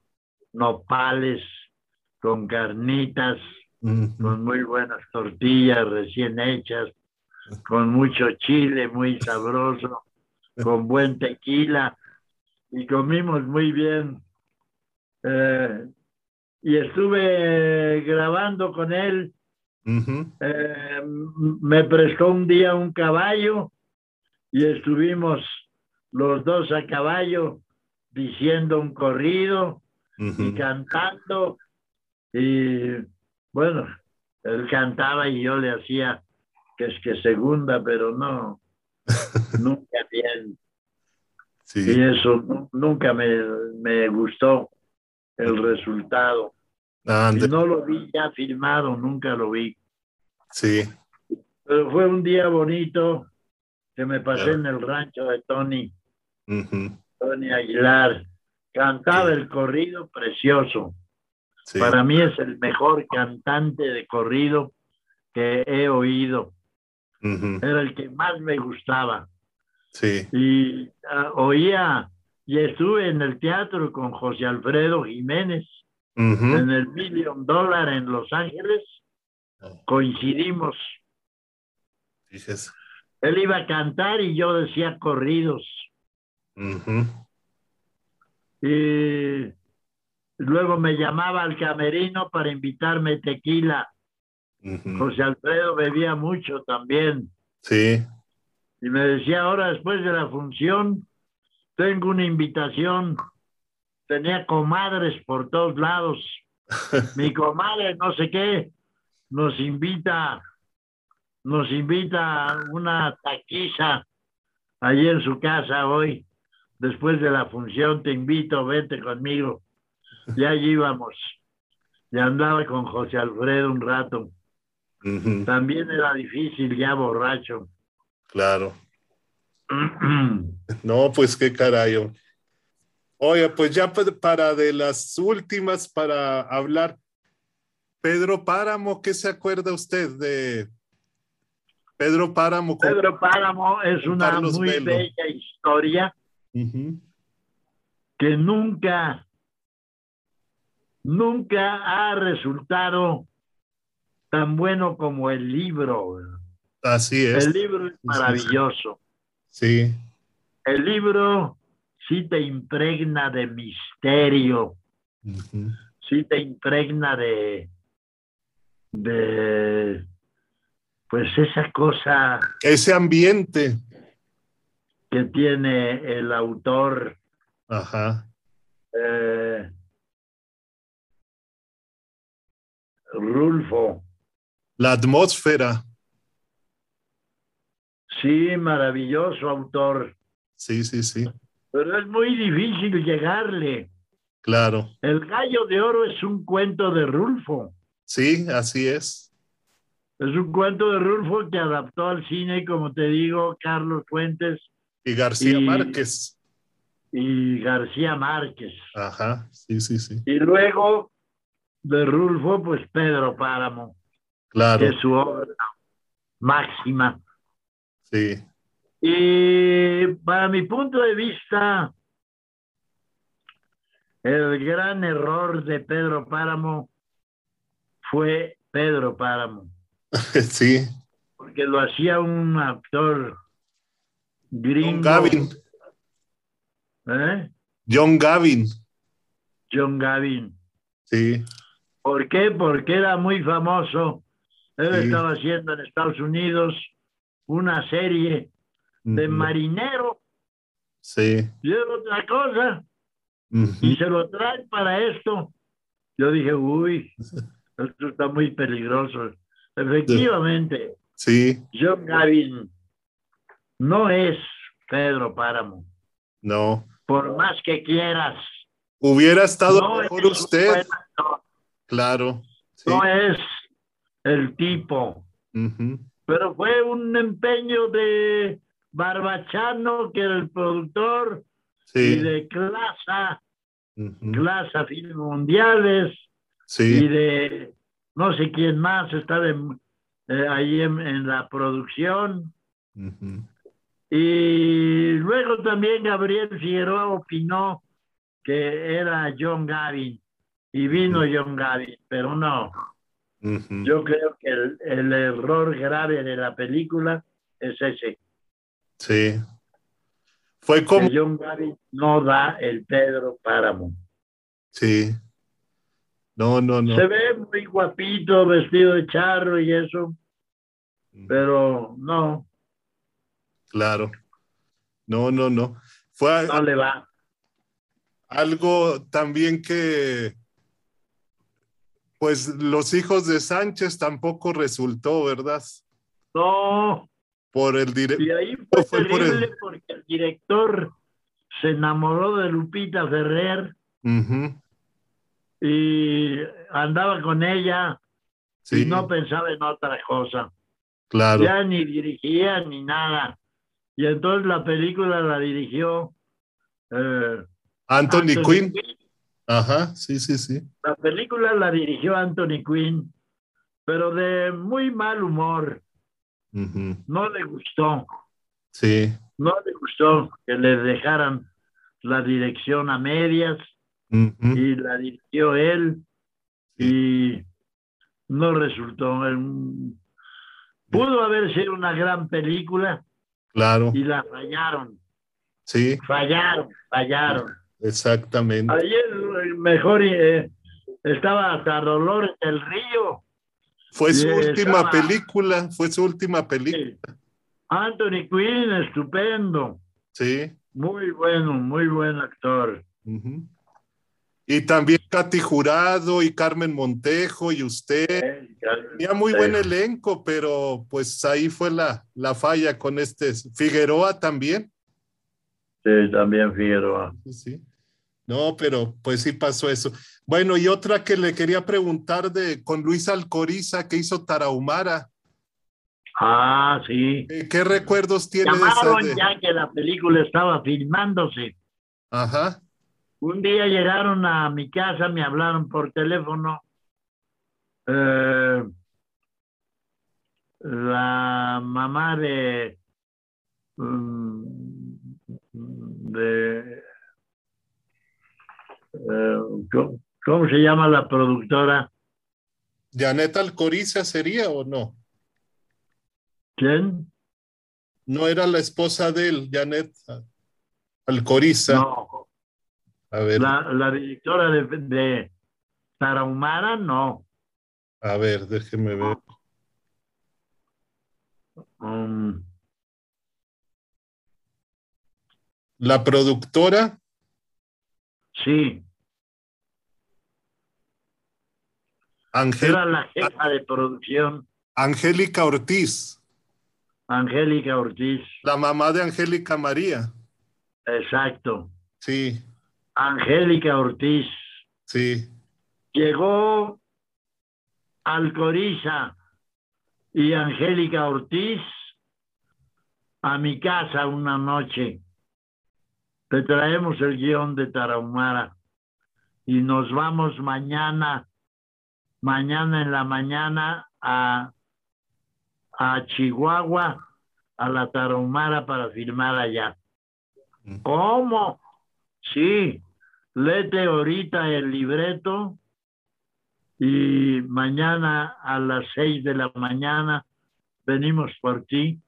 S2: nopales, con carnitas, con muy buenas tortillas recién hechas, con mucho chile muy sabroso, con buen tequila, y comimos muy bien. Eh, y estuve grabando con él. Eh, me prestó un día un caballo y estuvimos los dos a caballo diciendo un corrido y cantando y bueno, él cantaba y yo le hacía que es que segunda, pero no, (laughs) nunca bien. Y eso nunca me, gustó el resultado. Y no lo vi ya filmado, nunca lo vi.
S1: Sí.
S2: Pero fue un día bonito que me pasé en el rancho de Tony. Tony Aguilar. Cantaba el corrido precioso. Para mí es el mejor cantante de corrido que he oído. Era el que más me gustaba.
S1: Sí.
S2: Y ah, oía y estuve en el teatro con José Alfredo Jiménez en el Million Dollar en Los Ángeles. Oh. Coincidimos. Él iba a cantar y yo decía corridos. Y Luego me llamaba al camerino para invitarme tequila. José Alfredo bebía mucho también.
S1: Sí.
S2: Y me decía, ahora después de la función, tengo una invitación. Tenía comadres por todos lados. (laughs) Mi comadre, no sé qué, nos invita, nos invita a una taquiza allí en su casa hoy. Después de la función, te invito, vete conmigo. Ya allí íbamos. Ya andaba con José Alfredo un rato. También era difícil, ya borracho.
S1: Claro. (clears throat) no, pues qué carayo. Oye, pues ya para de las últimas para hablar. Pedro Páramo, ¿qué se acuerda usted de Pedro Páramo?
S2: Pedro Páramo es una muy bella historia que nunca nunca ha resultado tan bueno como el libro.
S1: Así es.
S2: El libro es maravilloso.
S1: Sí.
S2: El libro sí te impregna de misterio, sí te impregna de, de, pues esa cosa.
S1: Ese ambiente.
S2: Que tiene el autor.
S1: Ajá.
S2: Eh, Rulfo.
S1: La atmósfera.
S2: Sí, maravilloso autor.
S1: Sí, sí, sí.
S2: Pero es muy difícil llegarle.
S1: Claro.
S2: El gallo de oro es un cuento de Rulfo.
S1: Sí, así es.
S2: Es un cuento de Rulfo que adaptó al cine, como te digo, Carlos Fuentes.
S1: Y García Márquez.
S2: Y García Márquez.
S1: Ajá, sí, sí, sí.
S2: Y luego de Rulfo, pues Pedro Páramo.
S1: Claro.
S2: Que es su obra máxima.
S1: Sí.
S2: Y para mi punto de vista, El gran error de Pedro Páramo fue Pedro Páramo. (laughs)
S1: sí.
S2: Porque lo hacía un actor gringo.
S1: John Gavin.
S2: ¿Eh?
S1: John Gavin.
S2: John Gavin.
S1: Sí.
S2: ¿Por qué? Porque era muy famoso. Él
S1: Sí.
S2: estaba haciendo en Estados Unidos una serie de
S1: Ujú.
S2: marinero
S1: Sí.
S2: y era otra cosa. Y se lo traen para esto. Yo dije, uy, (laughs) esto está muy peligroso. Efectivamente,
S1: Sí.
S2: John Gavin no es Pedro Páramo.
S1: No.
S2: Por más que quieras.
S1: Hubiera estado
S2: no
S1: mejor usted. Claro. Sí.
S2: No es el tipo. Pero fue un empeño de Barbachano, que era el productor, y de Clasa,
S1: Ujú.
S2: Clasa Film Mundiales, y de no sé quién más estaba en- eh, ahí en, en la producción. Y luego también Gabriel Figueroa opinó que era John Gavin y vino John Gavin, pero no. Yo creo que el, el error grave de la película es ese.
S1: Sí. Fue como.
S2: Que John Gavin no da el Pedro Páramo.
S1: Sí. No, no, no.
S2: Se ve muy guapito, vestido de charro y eso, pero no,
S1: Claro. No, no, no. Fue
S2: no le va.
S1: algo también que, pues los hijos de Sánchez tampoco resultó, ¿verdad?
S2: No,
S1: Por el directo.
S2: y ahí fue,
S1: Fue por el-
S2: terrible porque el director se enamoró de Lupita Ferrer y andaba con ella
S1: Sí,
S2: y no pensaba en otra cosa.
S1: claro.
S2: Ya ni dirigía ni nada. Y entonces la película la dirigió eh,
S1: Anthony, Quinn. Ajá, sí, sí, sí.
S2: La película la dirigió Anthony Quinn, pero de muy mal humor. No le gustó,
S1: Sí.
S2: no le gustó que le dejaran la dirección a medias y la dirigió él y no resultó. Pudo haber sido una gran película
S1: Claro.
S2: y la fallaron,
S1: Sí,
S2: fallaron, fallaron.
S1: Exactamente.
S2: Ayer eh, mejor eh, estaba hasta Dolores del Río.
S1: Fue su última
S2: estaba-
S1: película, fue su última película.
S2: Sí. Anthony Quinn, estupendo.
S1: Sí.
S2: Muy bueno, muy buen actor.
S1: Y también Katy Jurado y Carmen Montejo y usted. Tenía muy buen elenco, pero pues ahí fue la, la falla con este Figueroa también.
S2: Sí, también Figueroa.
S1: Sí, sí. No, pero pues sí pasó eso. Bueno, y otra que le quería preguntar de con Luis Alcoriza que hizo Tarahumara.
S2: Ah, sí.
S1: Eh, ¿Qué recuerdos tiene de esa?
S2: Llamaron
S1: de-
S2: ya que la película estaba filmándose.
S1: Ajá.
S2: Un día llegaron a mi casa, me hablaron por teléfono. eh, la mamá de mm, de ¿cómo, cómo se llama la productora?
S1: ¿Janet Alcoriza sería o no?
S2: ¿Quién?
S1: No era la esposa de él, Janet Alcoriza.
S2: No,
S1: A ver,
S2: la, la directora de, de Tarahumara, no.
S1: a ver, déjeme ver.
S2: Um,
S1: La productora,
S2: sí,
S1: Angel-
S2: era la jefa de producción,
S1: Angélica Ortiz,
S2: Angélica Ortiz.
S1: la mamá de Angélica María.
S2: Exacto.
S1: Sí,
S2: Angélica Ortiz.
S1: sí.
S2: Llegó Alcoriza y Angélica Ortiz a mi casa una noche. Te traemos el guion de Tarahumara y nos vamos mañana, mañana en la mañana a, a Chihuahua, a la Tarahumara para filmar allá. ¿Cómo? Sí, léete ahorita el libreto y mañana a las seis de la mañana venimos por ti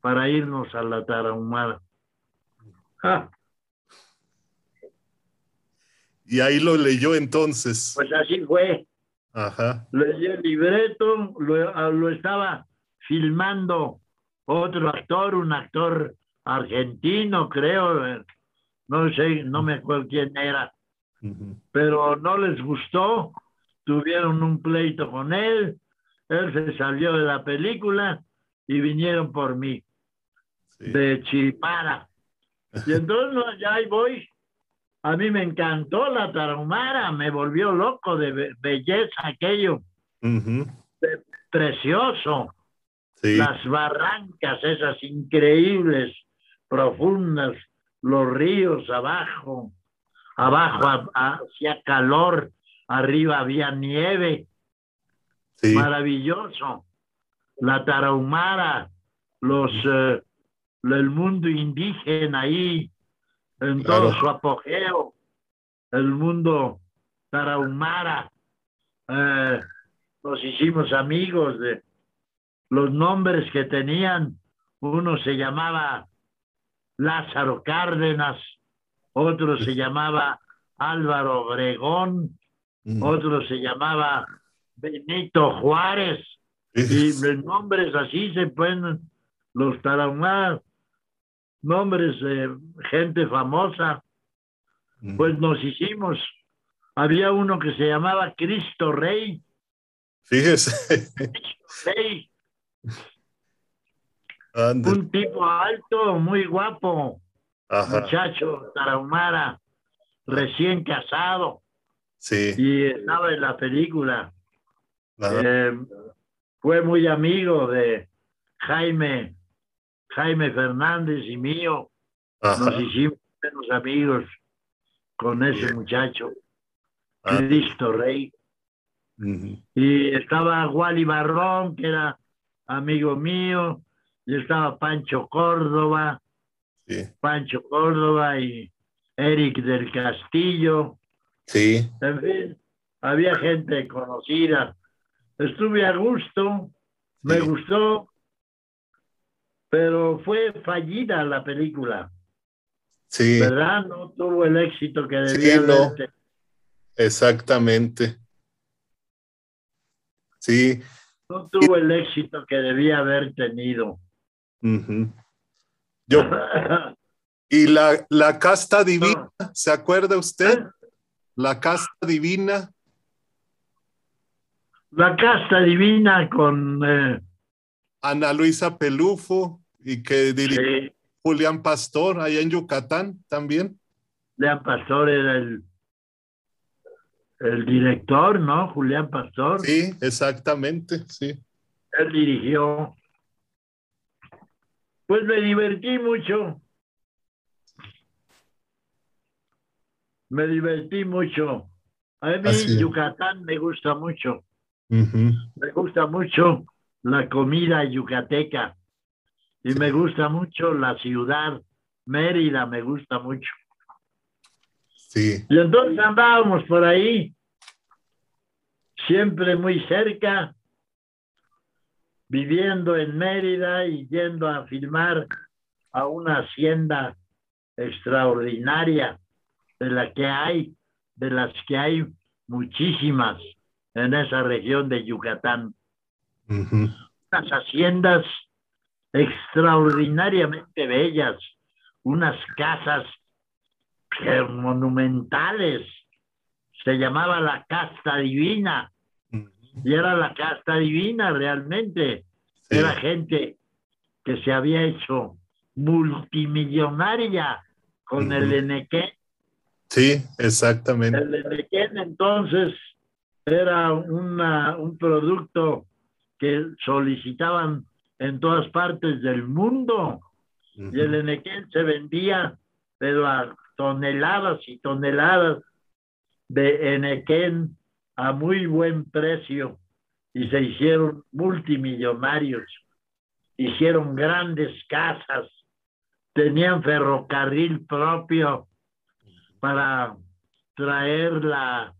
S2: para irnos a la Tarahumara.
S1: Y ahí lo leyó entonces.
S2: Pues así fue.
S1: Ajá.
S2: Leí el libreto, lo, ah, lo estaba filmando otro actor, un actor argentino, creo, no sé, no me acuerdo quién era, pero no les gustó, tuvieron un pleito con él, él se salió de la película y vinieron por mí, de Chipara. Y entonces ya ahí voy. A mí me encantó la tarahumara, me volvió loco de belleza aquello. precioso. Las barrancas esas increíbles, profundas, los ríos abajo, abajo hacía calor, arriba había nieve. Maravilloso. La tarahumara, los, eh, el mundo indígena ahí, en todo su apogeo, el mundo tarahumara. Eh, nos hicimos amigos de los nombres que tenían. Uno se llamaba Lázaro Cárdenas, otro se llamaba Álvaro Obregón, mm. otro se llamaba Benito Juárez, y los nombres así se pueden, los tarahumaras, nombres de gente famosa, pues nos hicimos. Había uno que se llamaba Cristo Rey.
S1: Fíjese.
S2: Rey. Un tipo alto, muy guapo. Muchacho, tarahumara, recién casado.
S1: Sí.
S2: Y estaba en la película. Eh, fue muy amigo de Jaime Jaime Fernández y mío, nos hicimos buenos amigos con ese muchacho, ah. Cristo Rey. Y estaba Wally Barrón, que era amigo mío, y estaba Pancho Córdoba, Pancho Córdoba y Eric del Castillo.
S1: Sí.
S2: En fin, había gente conocida. Estuve a gusto, me gustó, pero fue fallida la película.
S1: Sí.
S2: ¿Verdad? No tuvo el éxito que debía sí,
S1: Exactamente. Sí.
S2: No tuvo el éxito que debía haber tenido.
S1: Yo. (laughs) ¿Y la, la casta divina? ¿Se acuerda usted? ¿Eh? La casta divina.
S2: La casta divina con eh,
S1: Ana Luisa Pelufo y que dirigió Julián Pastor allá en Yucatán también.
S2: Julián Pastor era el, el director, ¿no? Julián Pastor.
S1: Sí, exactamente, sí.
S2: Él dirigió. Pues me divertí mucho. Me divertí mucho. A mí Yucatán me gusta mucho. Me gusta mucho la comida yucateca. Y me gusta mucho la ciudad, Mérida me gusta mucho.
S1: Sí.
S2: Y entonces andábamos por ahí, siempre muy cerca, viviendo en Mérida y yendo a filmar a una hacienda extraordinaria de la que hay, de las que hay muchísimas en esa región de Yucatán. Unas haciendas extraordinariamente bellas, unas casas monumentales. Se llamaba la casta divina. Y era la casta divina realmente. Era gente que se había hecho multimillonaria con el Enequén.
S1: Sí, exactamente.
S2: El Enequén entonces era una, un producto que solicitaban en todas partes del mundo. Y el Enequén se vendía, pero a toneladas y toneladas de Enequén a muy buen precio y se hicieron multimillonarios, hicieron grandes casas, tenían ferrocarril propio para traer la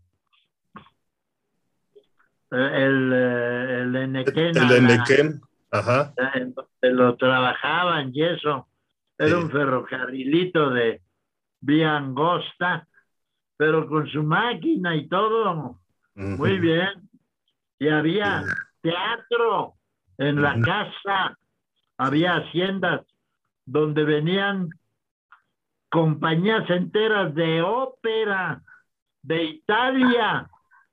S2: el, eh, el Enequén.
S1: El Enequén. Ajá.
S2: donde lo trabajaban y eso. Era
S1: Sí.
S2: un ferrocarrilito de vía angosta, pero con su máquina y todo, muy bien. Y había teatro en la casa, había haciendas donde venían compañías enteras de ópera de Italia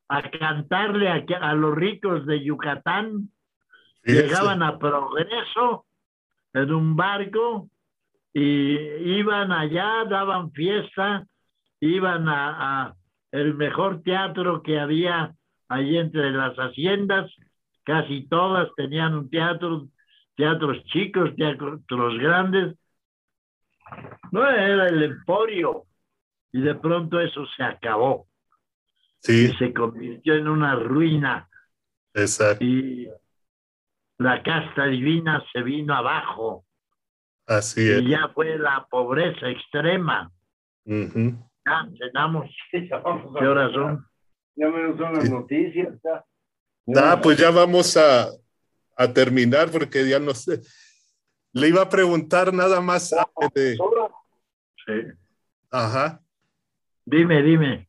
S2: a cantarle a, a los ricos de Yucatán. Llegaban a Progreso en un barco y iban allá, daban fiesta, iban a, a el mejor teatro que había ahí entre las haciendas, casi todas tenían un teatro, teatros chicos, teatros grandes. No era el emporio y de pronto eso se acabó
S1: Sí,
S2: y se convirtió en una ruina
S1: exacto.
S2: y la casta divina se vino abajo
S1: Así es.
S2: y ya fue la pobreza extrema. Ya cenamos. (laughs) ¿Qué horas son?
S3: Ya menos son las
S1: Sí.
S3: noticias. Ya.
S1: Nah, pues ya vamos a, a terminar porque ya no sé. Le iba a preguntar nada más. de-.
S2: Sí.
S1: ajá.
S2: Dime, dime.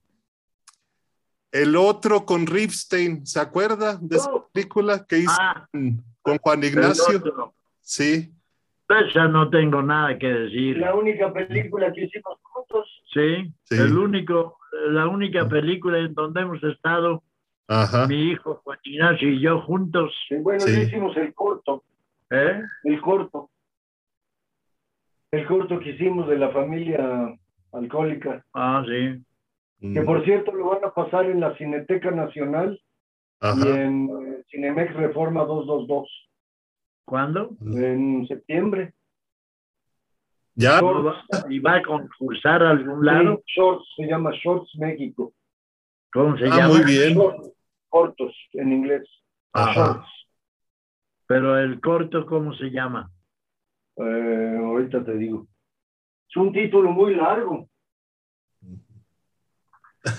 S1: El otro con Ripstein, ¿se acuerda de esa película que hizo
S2: Ah,
S1: con- Juan Ignacio? Sí,
S2: Esa no tengo nada que decir.
S3: La única película que hicimos juntos.
S2: Sí,
S1: Sí.
S2: el único, la única película en donde hemos estado,
S1: ajá.
S2: mi hijo Juan Ignacio y yo juntos.
S3: Sí, Bueno,
S1: Sí.
S3: ya hicimos el corto.
S2: ¿Eh?
S3: El corto. El corto que hicimos de la familia alcohólica.
S2: Ah, sí.
S3: Que por cierto lo van a pasar en la Cineteca Nacional y en eh, Cinemex Reforma 222
S2: ¿Cuándo?
S3: en septiembre.
S1: Ya,
S2: ¿No va- ¿Y va a concursar a algún lado?
S3: Sí, Shorts, se llama Shorts México.
S2: ¿Cómo se
S1: Ah,
S2: llama?
S1: muy bien.
S3: Shorts, cortos en inglés.
S1: Ajá.
S3: Shorts.
S2: Pero el corto, ¿cómo se llama?
S3: Eh, ahorita te digo. Es un título muy largo.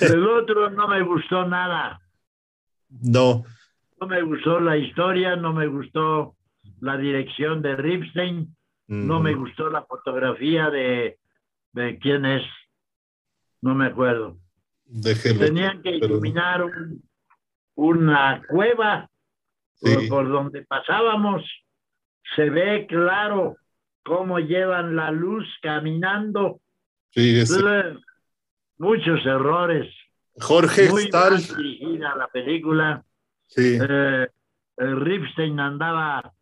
S2: El otro no me gustó nada.
S1: no.
S2: No me gustó la historia, no me gustó la dirección de Ripstein, no me gustó la fotografía de, de quién es. No me acuerdo.
S1: Déjelo.
S2: Tenían que iluminar un- una cueva
S1: Sí.
S2: por, por donde pasábamos. Se ve claro cómo llevan la luz caminando.
S1: Fíjese.
S2: Muchos errores.
S1: Jorge
S2: Muy
S1: Stahl.
S2: mal dirigida la película.
S1: Sí.
S2: Eh, eh, Ripstein andaba,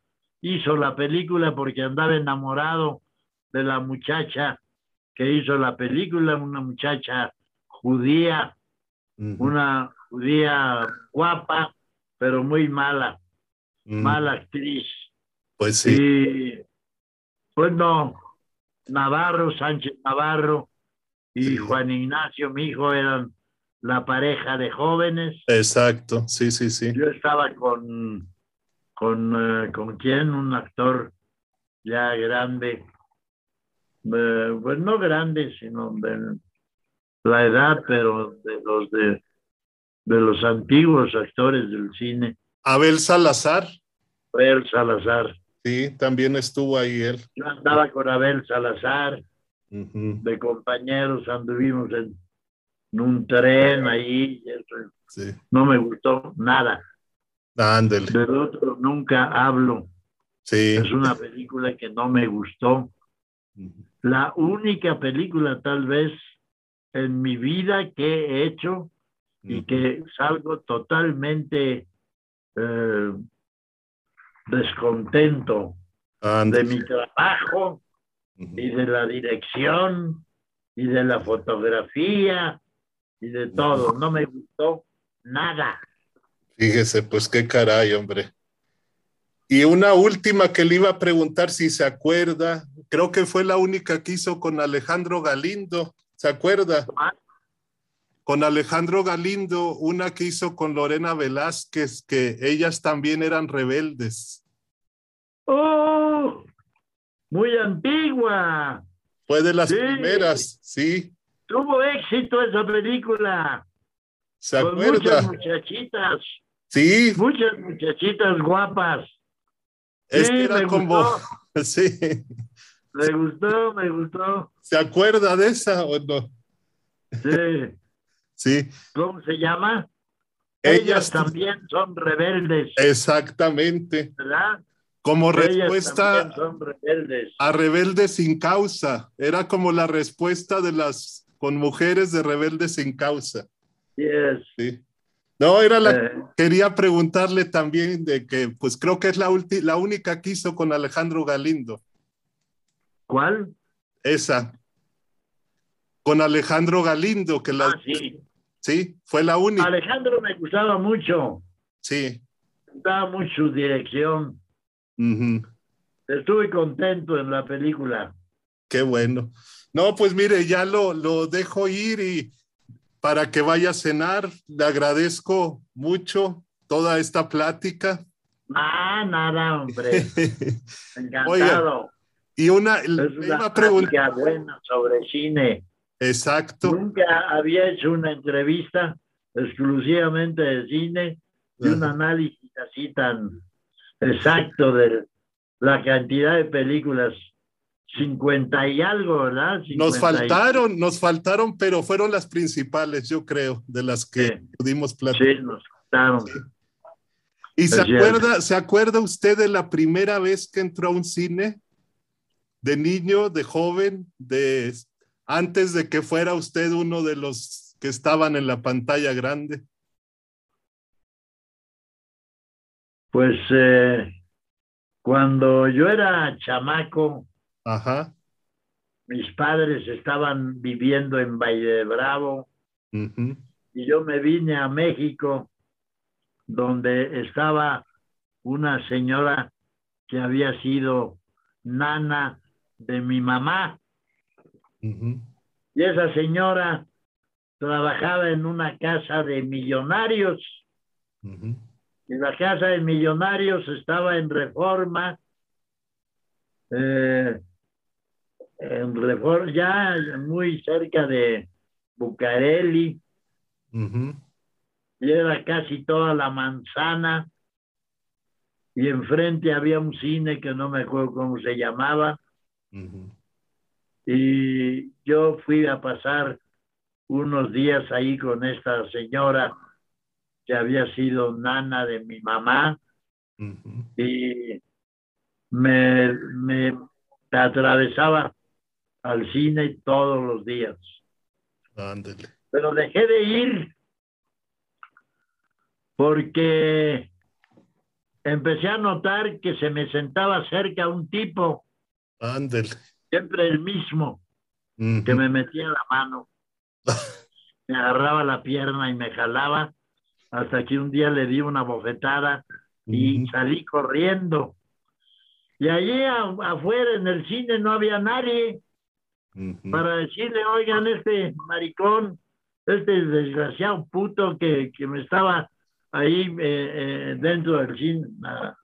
S2: hizo la película porque andaba enamorado de la muchacha que hizo la película, una muchacha judía, una judía guapa, pero muy mala, mala actriz.
S1: Pues sí.
S2: Y pues no, Navarro, Sánchez Navarro y. Juan Ignacio, mi hijo, eran la pareja de jóvenes.
S1: Exacto. Sí, sí, sí.
S2: Yo estaba con, con, eh, ¿con quién? Un actor ya grande, eh, pues no grande, sino de la edad, pero de los de, de los antiguos actores del cine,
S1: Abel Salazar.
S2: Abel Salazar.
S1: Sí, también estuvo ahí él.
S2: Yo andaba con Abel Salazar, De compañeros, anduvimos en, en un tren ahí, y eso,
S1: Sí.
S2: no me gustó nada.
S1: Ándele.
S2: Del otro nunca hablo.
S1: Sí.
S2: Es una película que no me gustó. La única película tal vez en mi vida que he hecho y que salgo totalmente eh, descontento de mi trabajo. Y de la dirección y de la fotografía y de todo. No me gustó nada.
S1: Fíjese, pues qué caray, hombre. Y una última que le iba a preguntar si se acuerda, creo que fue la única que hizo con Alejandro Galindo, ¿se acuerda? Con Alejandro Galindo, una que hizo con Lorena Velázquez, que ellas también eran rebeldes.
S2: ¡Oh! Muy antigua.
S1: Fue de las
S2: Sí.
S1: primeras, sí.
S2: Tuvo éxito esa película.
S1: ¿Se
S2: Con muchas muchachitas,
S1: Sí,
S2: muchas muchachitas guapas.
S1: es
S2: Sí,
S1: que era
S2: me
S1: como,
S2: gustó. (laughs)
S1: sí,
S2: Me gustó, me gustó.
S1: ¿se acuerda de esa o no?
S2: Sí. (laughs)
S1: Sí,
S2: ¿Cómo se llama?
S1: Ellas
S2: Ellas también son rebeldes,
S1: exactamente.
S2: ¿verdad?
S1: Como respuesta
S2: rebeldes.
S1: a Rebelde sin causa. Era como la respuesta de las con mujeres de Rebelde sin causa.
S2: Yes.
S1: Sí. No, era la
S2: Eh,
S1: quería preguntarle también de que, pues creo que es la, ulti- la única que hizo con Alejandro Galindo.
S2: ¿Cuál?
S1: Esa. Con Alejandro Galindo, que la.
S2: Ah, sí.
S1: Sí, fue la única.
S2: Alejandro me gustaba mucho.
S1: Sí.
S2: Me gustaba mucho su dirección.
S1: Ujú.
S2: Estuve contento en la película.
S1: Qué bueno. No, pues mire, ya lo, lo dejo ir y para que vaya a cenar, le agradezco mucho toda esta plática.
S2: Ah, nada, hombre. (laughs) Encantado.
S1: y una,
S2: es
S1: le
S2: una
S1: iba a preguntar,
S2: plática buena sobre cine.
S1: exacto.
S2: Nunca había hecho una entrevista exclusivamente de cine y un análisis así tan exacto de la cantidad de películas. 50 y algo, ¿verdad?
S1: Nos
S2: 50 y-
S1: faltaron, nos faltaron, pero fueron las principales, yo creo, de las que
S2: Sí.
S1: pudimos platicar.
S2: Sí, nos faltaron.
S1: ¿Y se
S2: cierto.
S1: acuerda, se acuerda usted de la primera vez que entró a un cine? De niño, de joven, de antes de que fuera usted uno de los que estaban en la pantalla grande.
S2: Pues eh, cuando yo era chamaco,
S1: Ajá.
S2: mis padres estaban viviendo en Valle de Bravo. Y yo me vine a México donde estaba una señora que había sido nana de mi mamá. Y esa señora trabajaba en una casa de millonarios y la casa de millonarios estaba en reforma eh, en reforma ya muy cerca de Bucareli.
S1: Ujú,
S2: y era casi toda la manzana. Y enfrente había un cine que no me acuerdo cómo se llamaba. Y yo fui a pasar unos días ahí con esta señora que había sido nana de mi mamá y me, me atravesaba al cine todos los días.
S1: Ándele.
S2: Pero dejé de ir porque empecé a notar que se me sentaba cerca un tipo,
S1: Ándele.
S2: siempre el mismo, que me metía la mano, (laughs) me agarraba la pierna y me jalaba, hasta que un día le di una bofetada y salí corriendo. Y allí afuera en el cine no había nadie para decirle, oigan, este maricón, este desgraciado puto que, que me estaba ahí eh, eh, dentro del cine. Nada,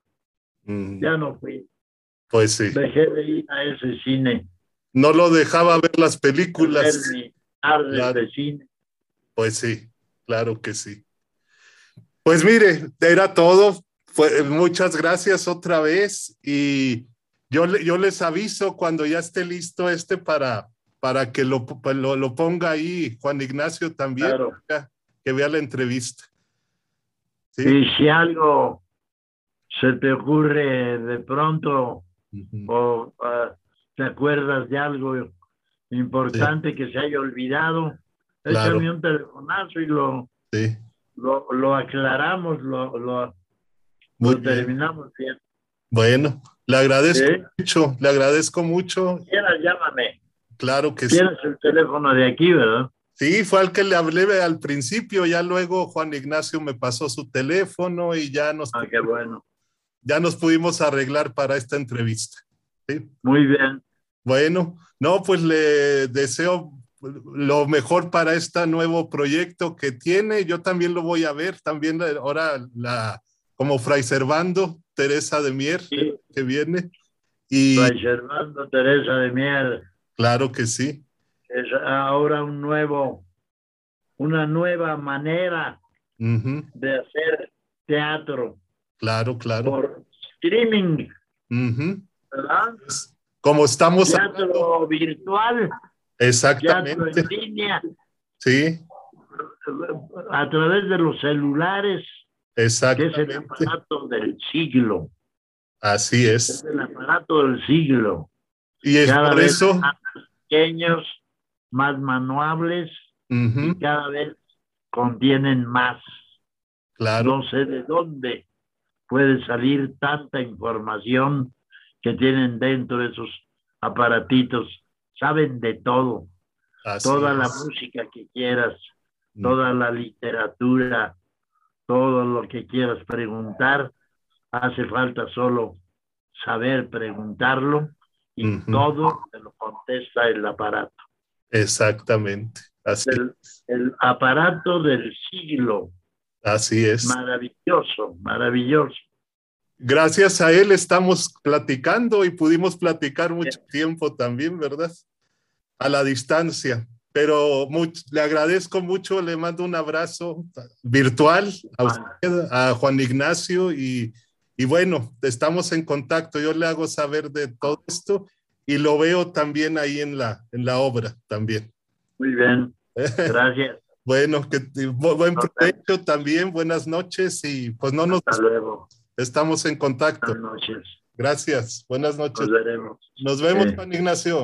S2: ya no fui.
S1: Pues sí.
S2: Dejé de ir a ese cine.
S1: No lo dejaba ver las
S2: ver
S1: películas.
S2: mi tarde
S1: Claro.
S2: de cine.
S1: Pues sí, claro que sí. Pues mire, era todo. Fue- muchas gracias otra vez y yo, yo les aviso cuando ya esté listo este para, para que lo, lo, lo ponga ahí Juan Ignacio también,
S2: Claro.
S1: que- vea la entrevista. ¿Sí?
S2: Y si algo se te ocurre de pronto o ah, te acuerdas de algo importante que se haya olvidado,
S1: Claro.
S2: échame un telefonazo y lo,
S1: Sí,
S2: lo, lo aclaramos, lo, lo, terminamos bien.
S1: Bueno, le agradezco
S2: Sí.
S1: mucho, le agradezco mucho.
S2: Quieras, llámame.
S1: Claro que sí.
S2: Tienes el teléfono de aquí, ¿verdad?
S1: Sí, fue al que le hablé al principio, ya luego Juan Ignacio me pasó su teléfono y ya nos,
S2: Ah, qué bueno.
S1: ya nos pudimos arreglar para esta entrevista. ¿sí?
S2: Muy bien.
S1: Bueno, no, pues le deseo lo mejor para este nuevo proyecto que tiene. Yo también lo voy a ver, también la- ahora la, como Fray Servando, Teresa de Mier,
S2: Sí.
S1: que viene. Y
S2: Fray Servando Teresa de Mier.
S1: claro que sí.
S2: es ahora un nuevo, una nueva manera de hacer teatro
S1: Claro, claro.
S2: por streaming. ¿verdad?
S1: Es Como estamos hablando,
S2: Teatro virtual,
S1: exactamente,
S2: en línea,
S1: sí,
S2: a través de los celulares, que es el
S1: exactamente,
S2: aparato del siglo,
S1: así
S2: es
S1: es.
S2: el aparato del siglo.
S1: Y es
S2: Cada
S1: por
S2: vez
S1: eso,
S2: más pequeños, más manuables y cada vez contienen más.
S1: claro,
S2: No sé de dónde puede salir tanta información que tienen dentro de esos aparatitos. Saben de todo,
S1: así
S2: toda la música que quieras,
S1: Mm,
S2: toda la literatura, todo lo que quieras preguntar. Hace falta solo saber preguntarlo y todo te lo contesta el aparato.
S1: Exactamente, así,
S2: El, el aparato del siglo.
S1: así es.
S2: Maravilloso, maravilloso.
S1: Gracias a él estamos platicando y pudimos platicar mucho tiempo también, ¿verdad? A la distancia. Pero much- le agradezco mucho, le mando un abrazo virtual a usted, a Juan Ignacio y, y bueno, estamos en contacto. Yo le hago saber de todo esto y lo veo también ahí en la, en la obra también.
S2: Muy bien, (laughs) gracias.
S1: Bueno, que bu- buen provecho también, buenas noches y pues no nos
S2: Hasta luego.
S1: estamos en contacto.
S2: Buenas noches.
S1: Gracias, buenas noches.
S2: Nos veremos.
S1: Nos vemos,
S2: Sí.
S1: Juan Ignacio.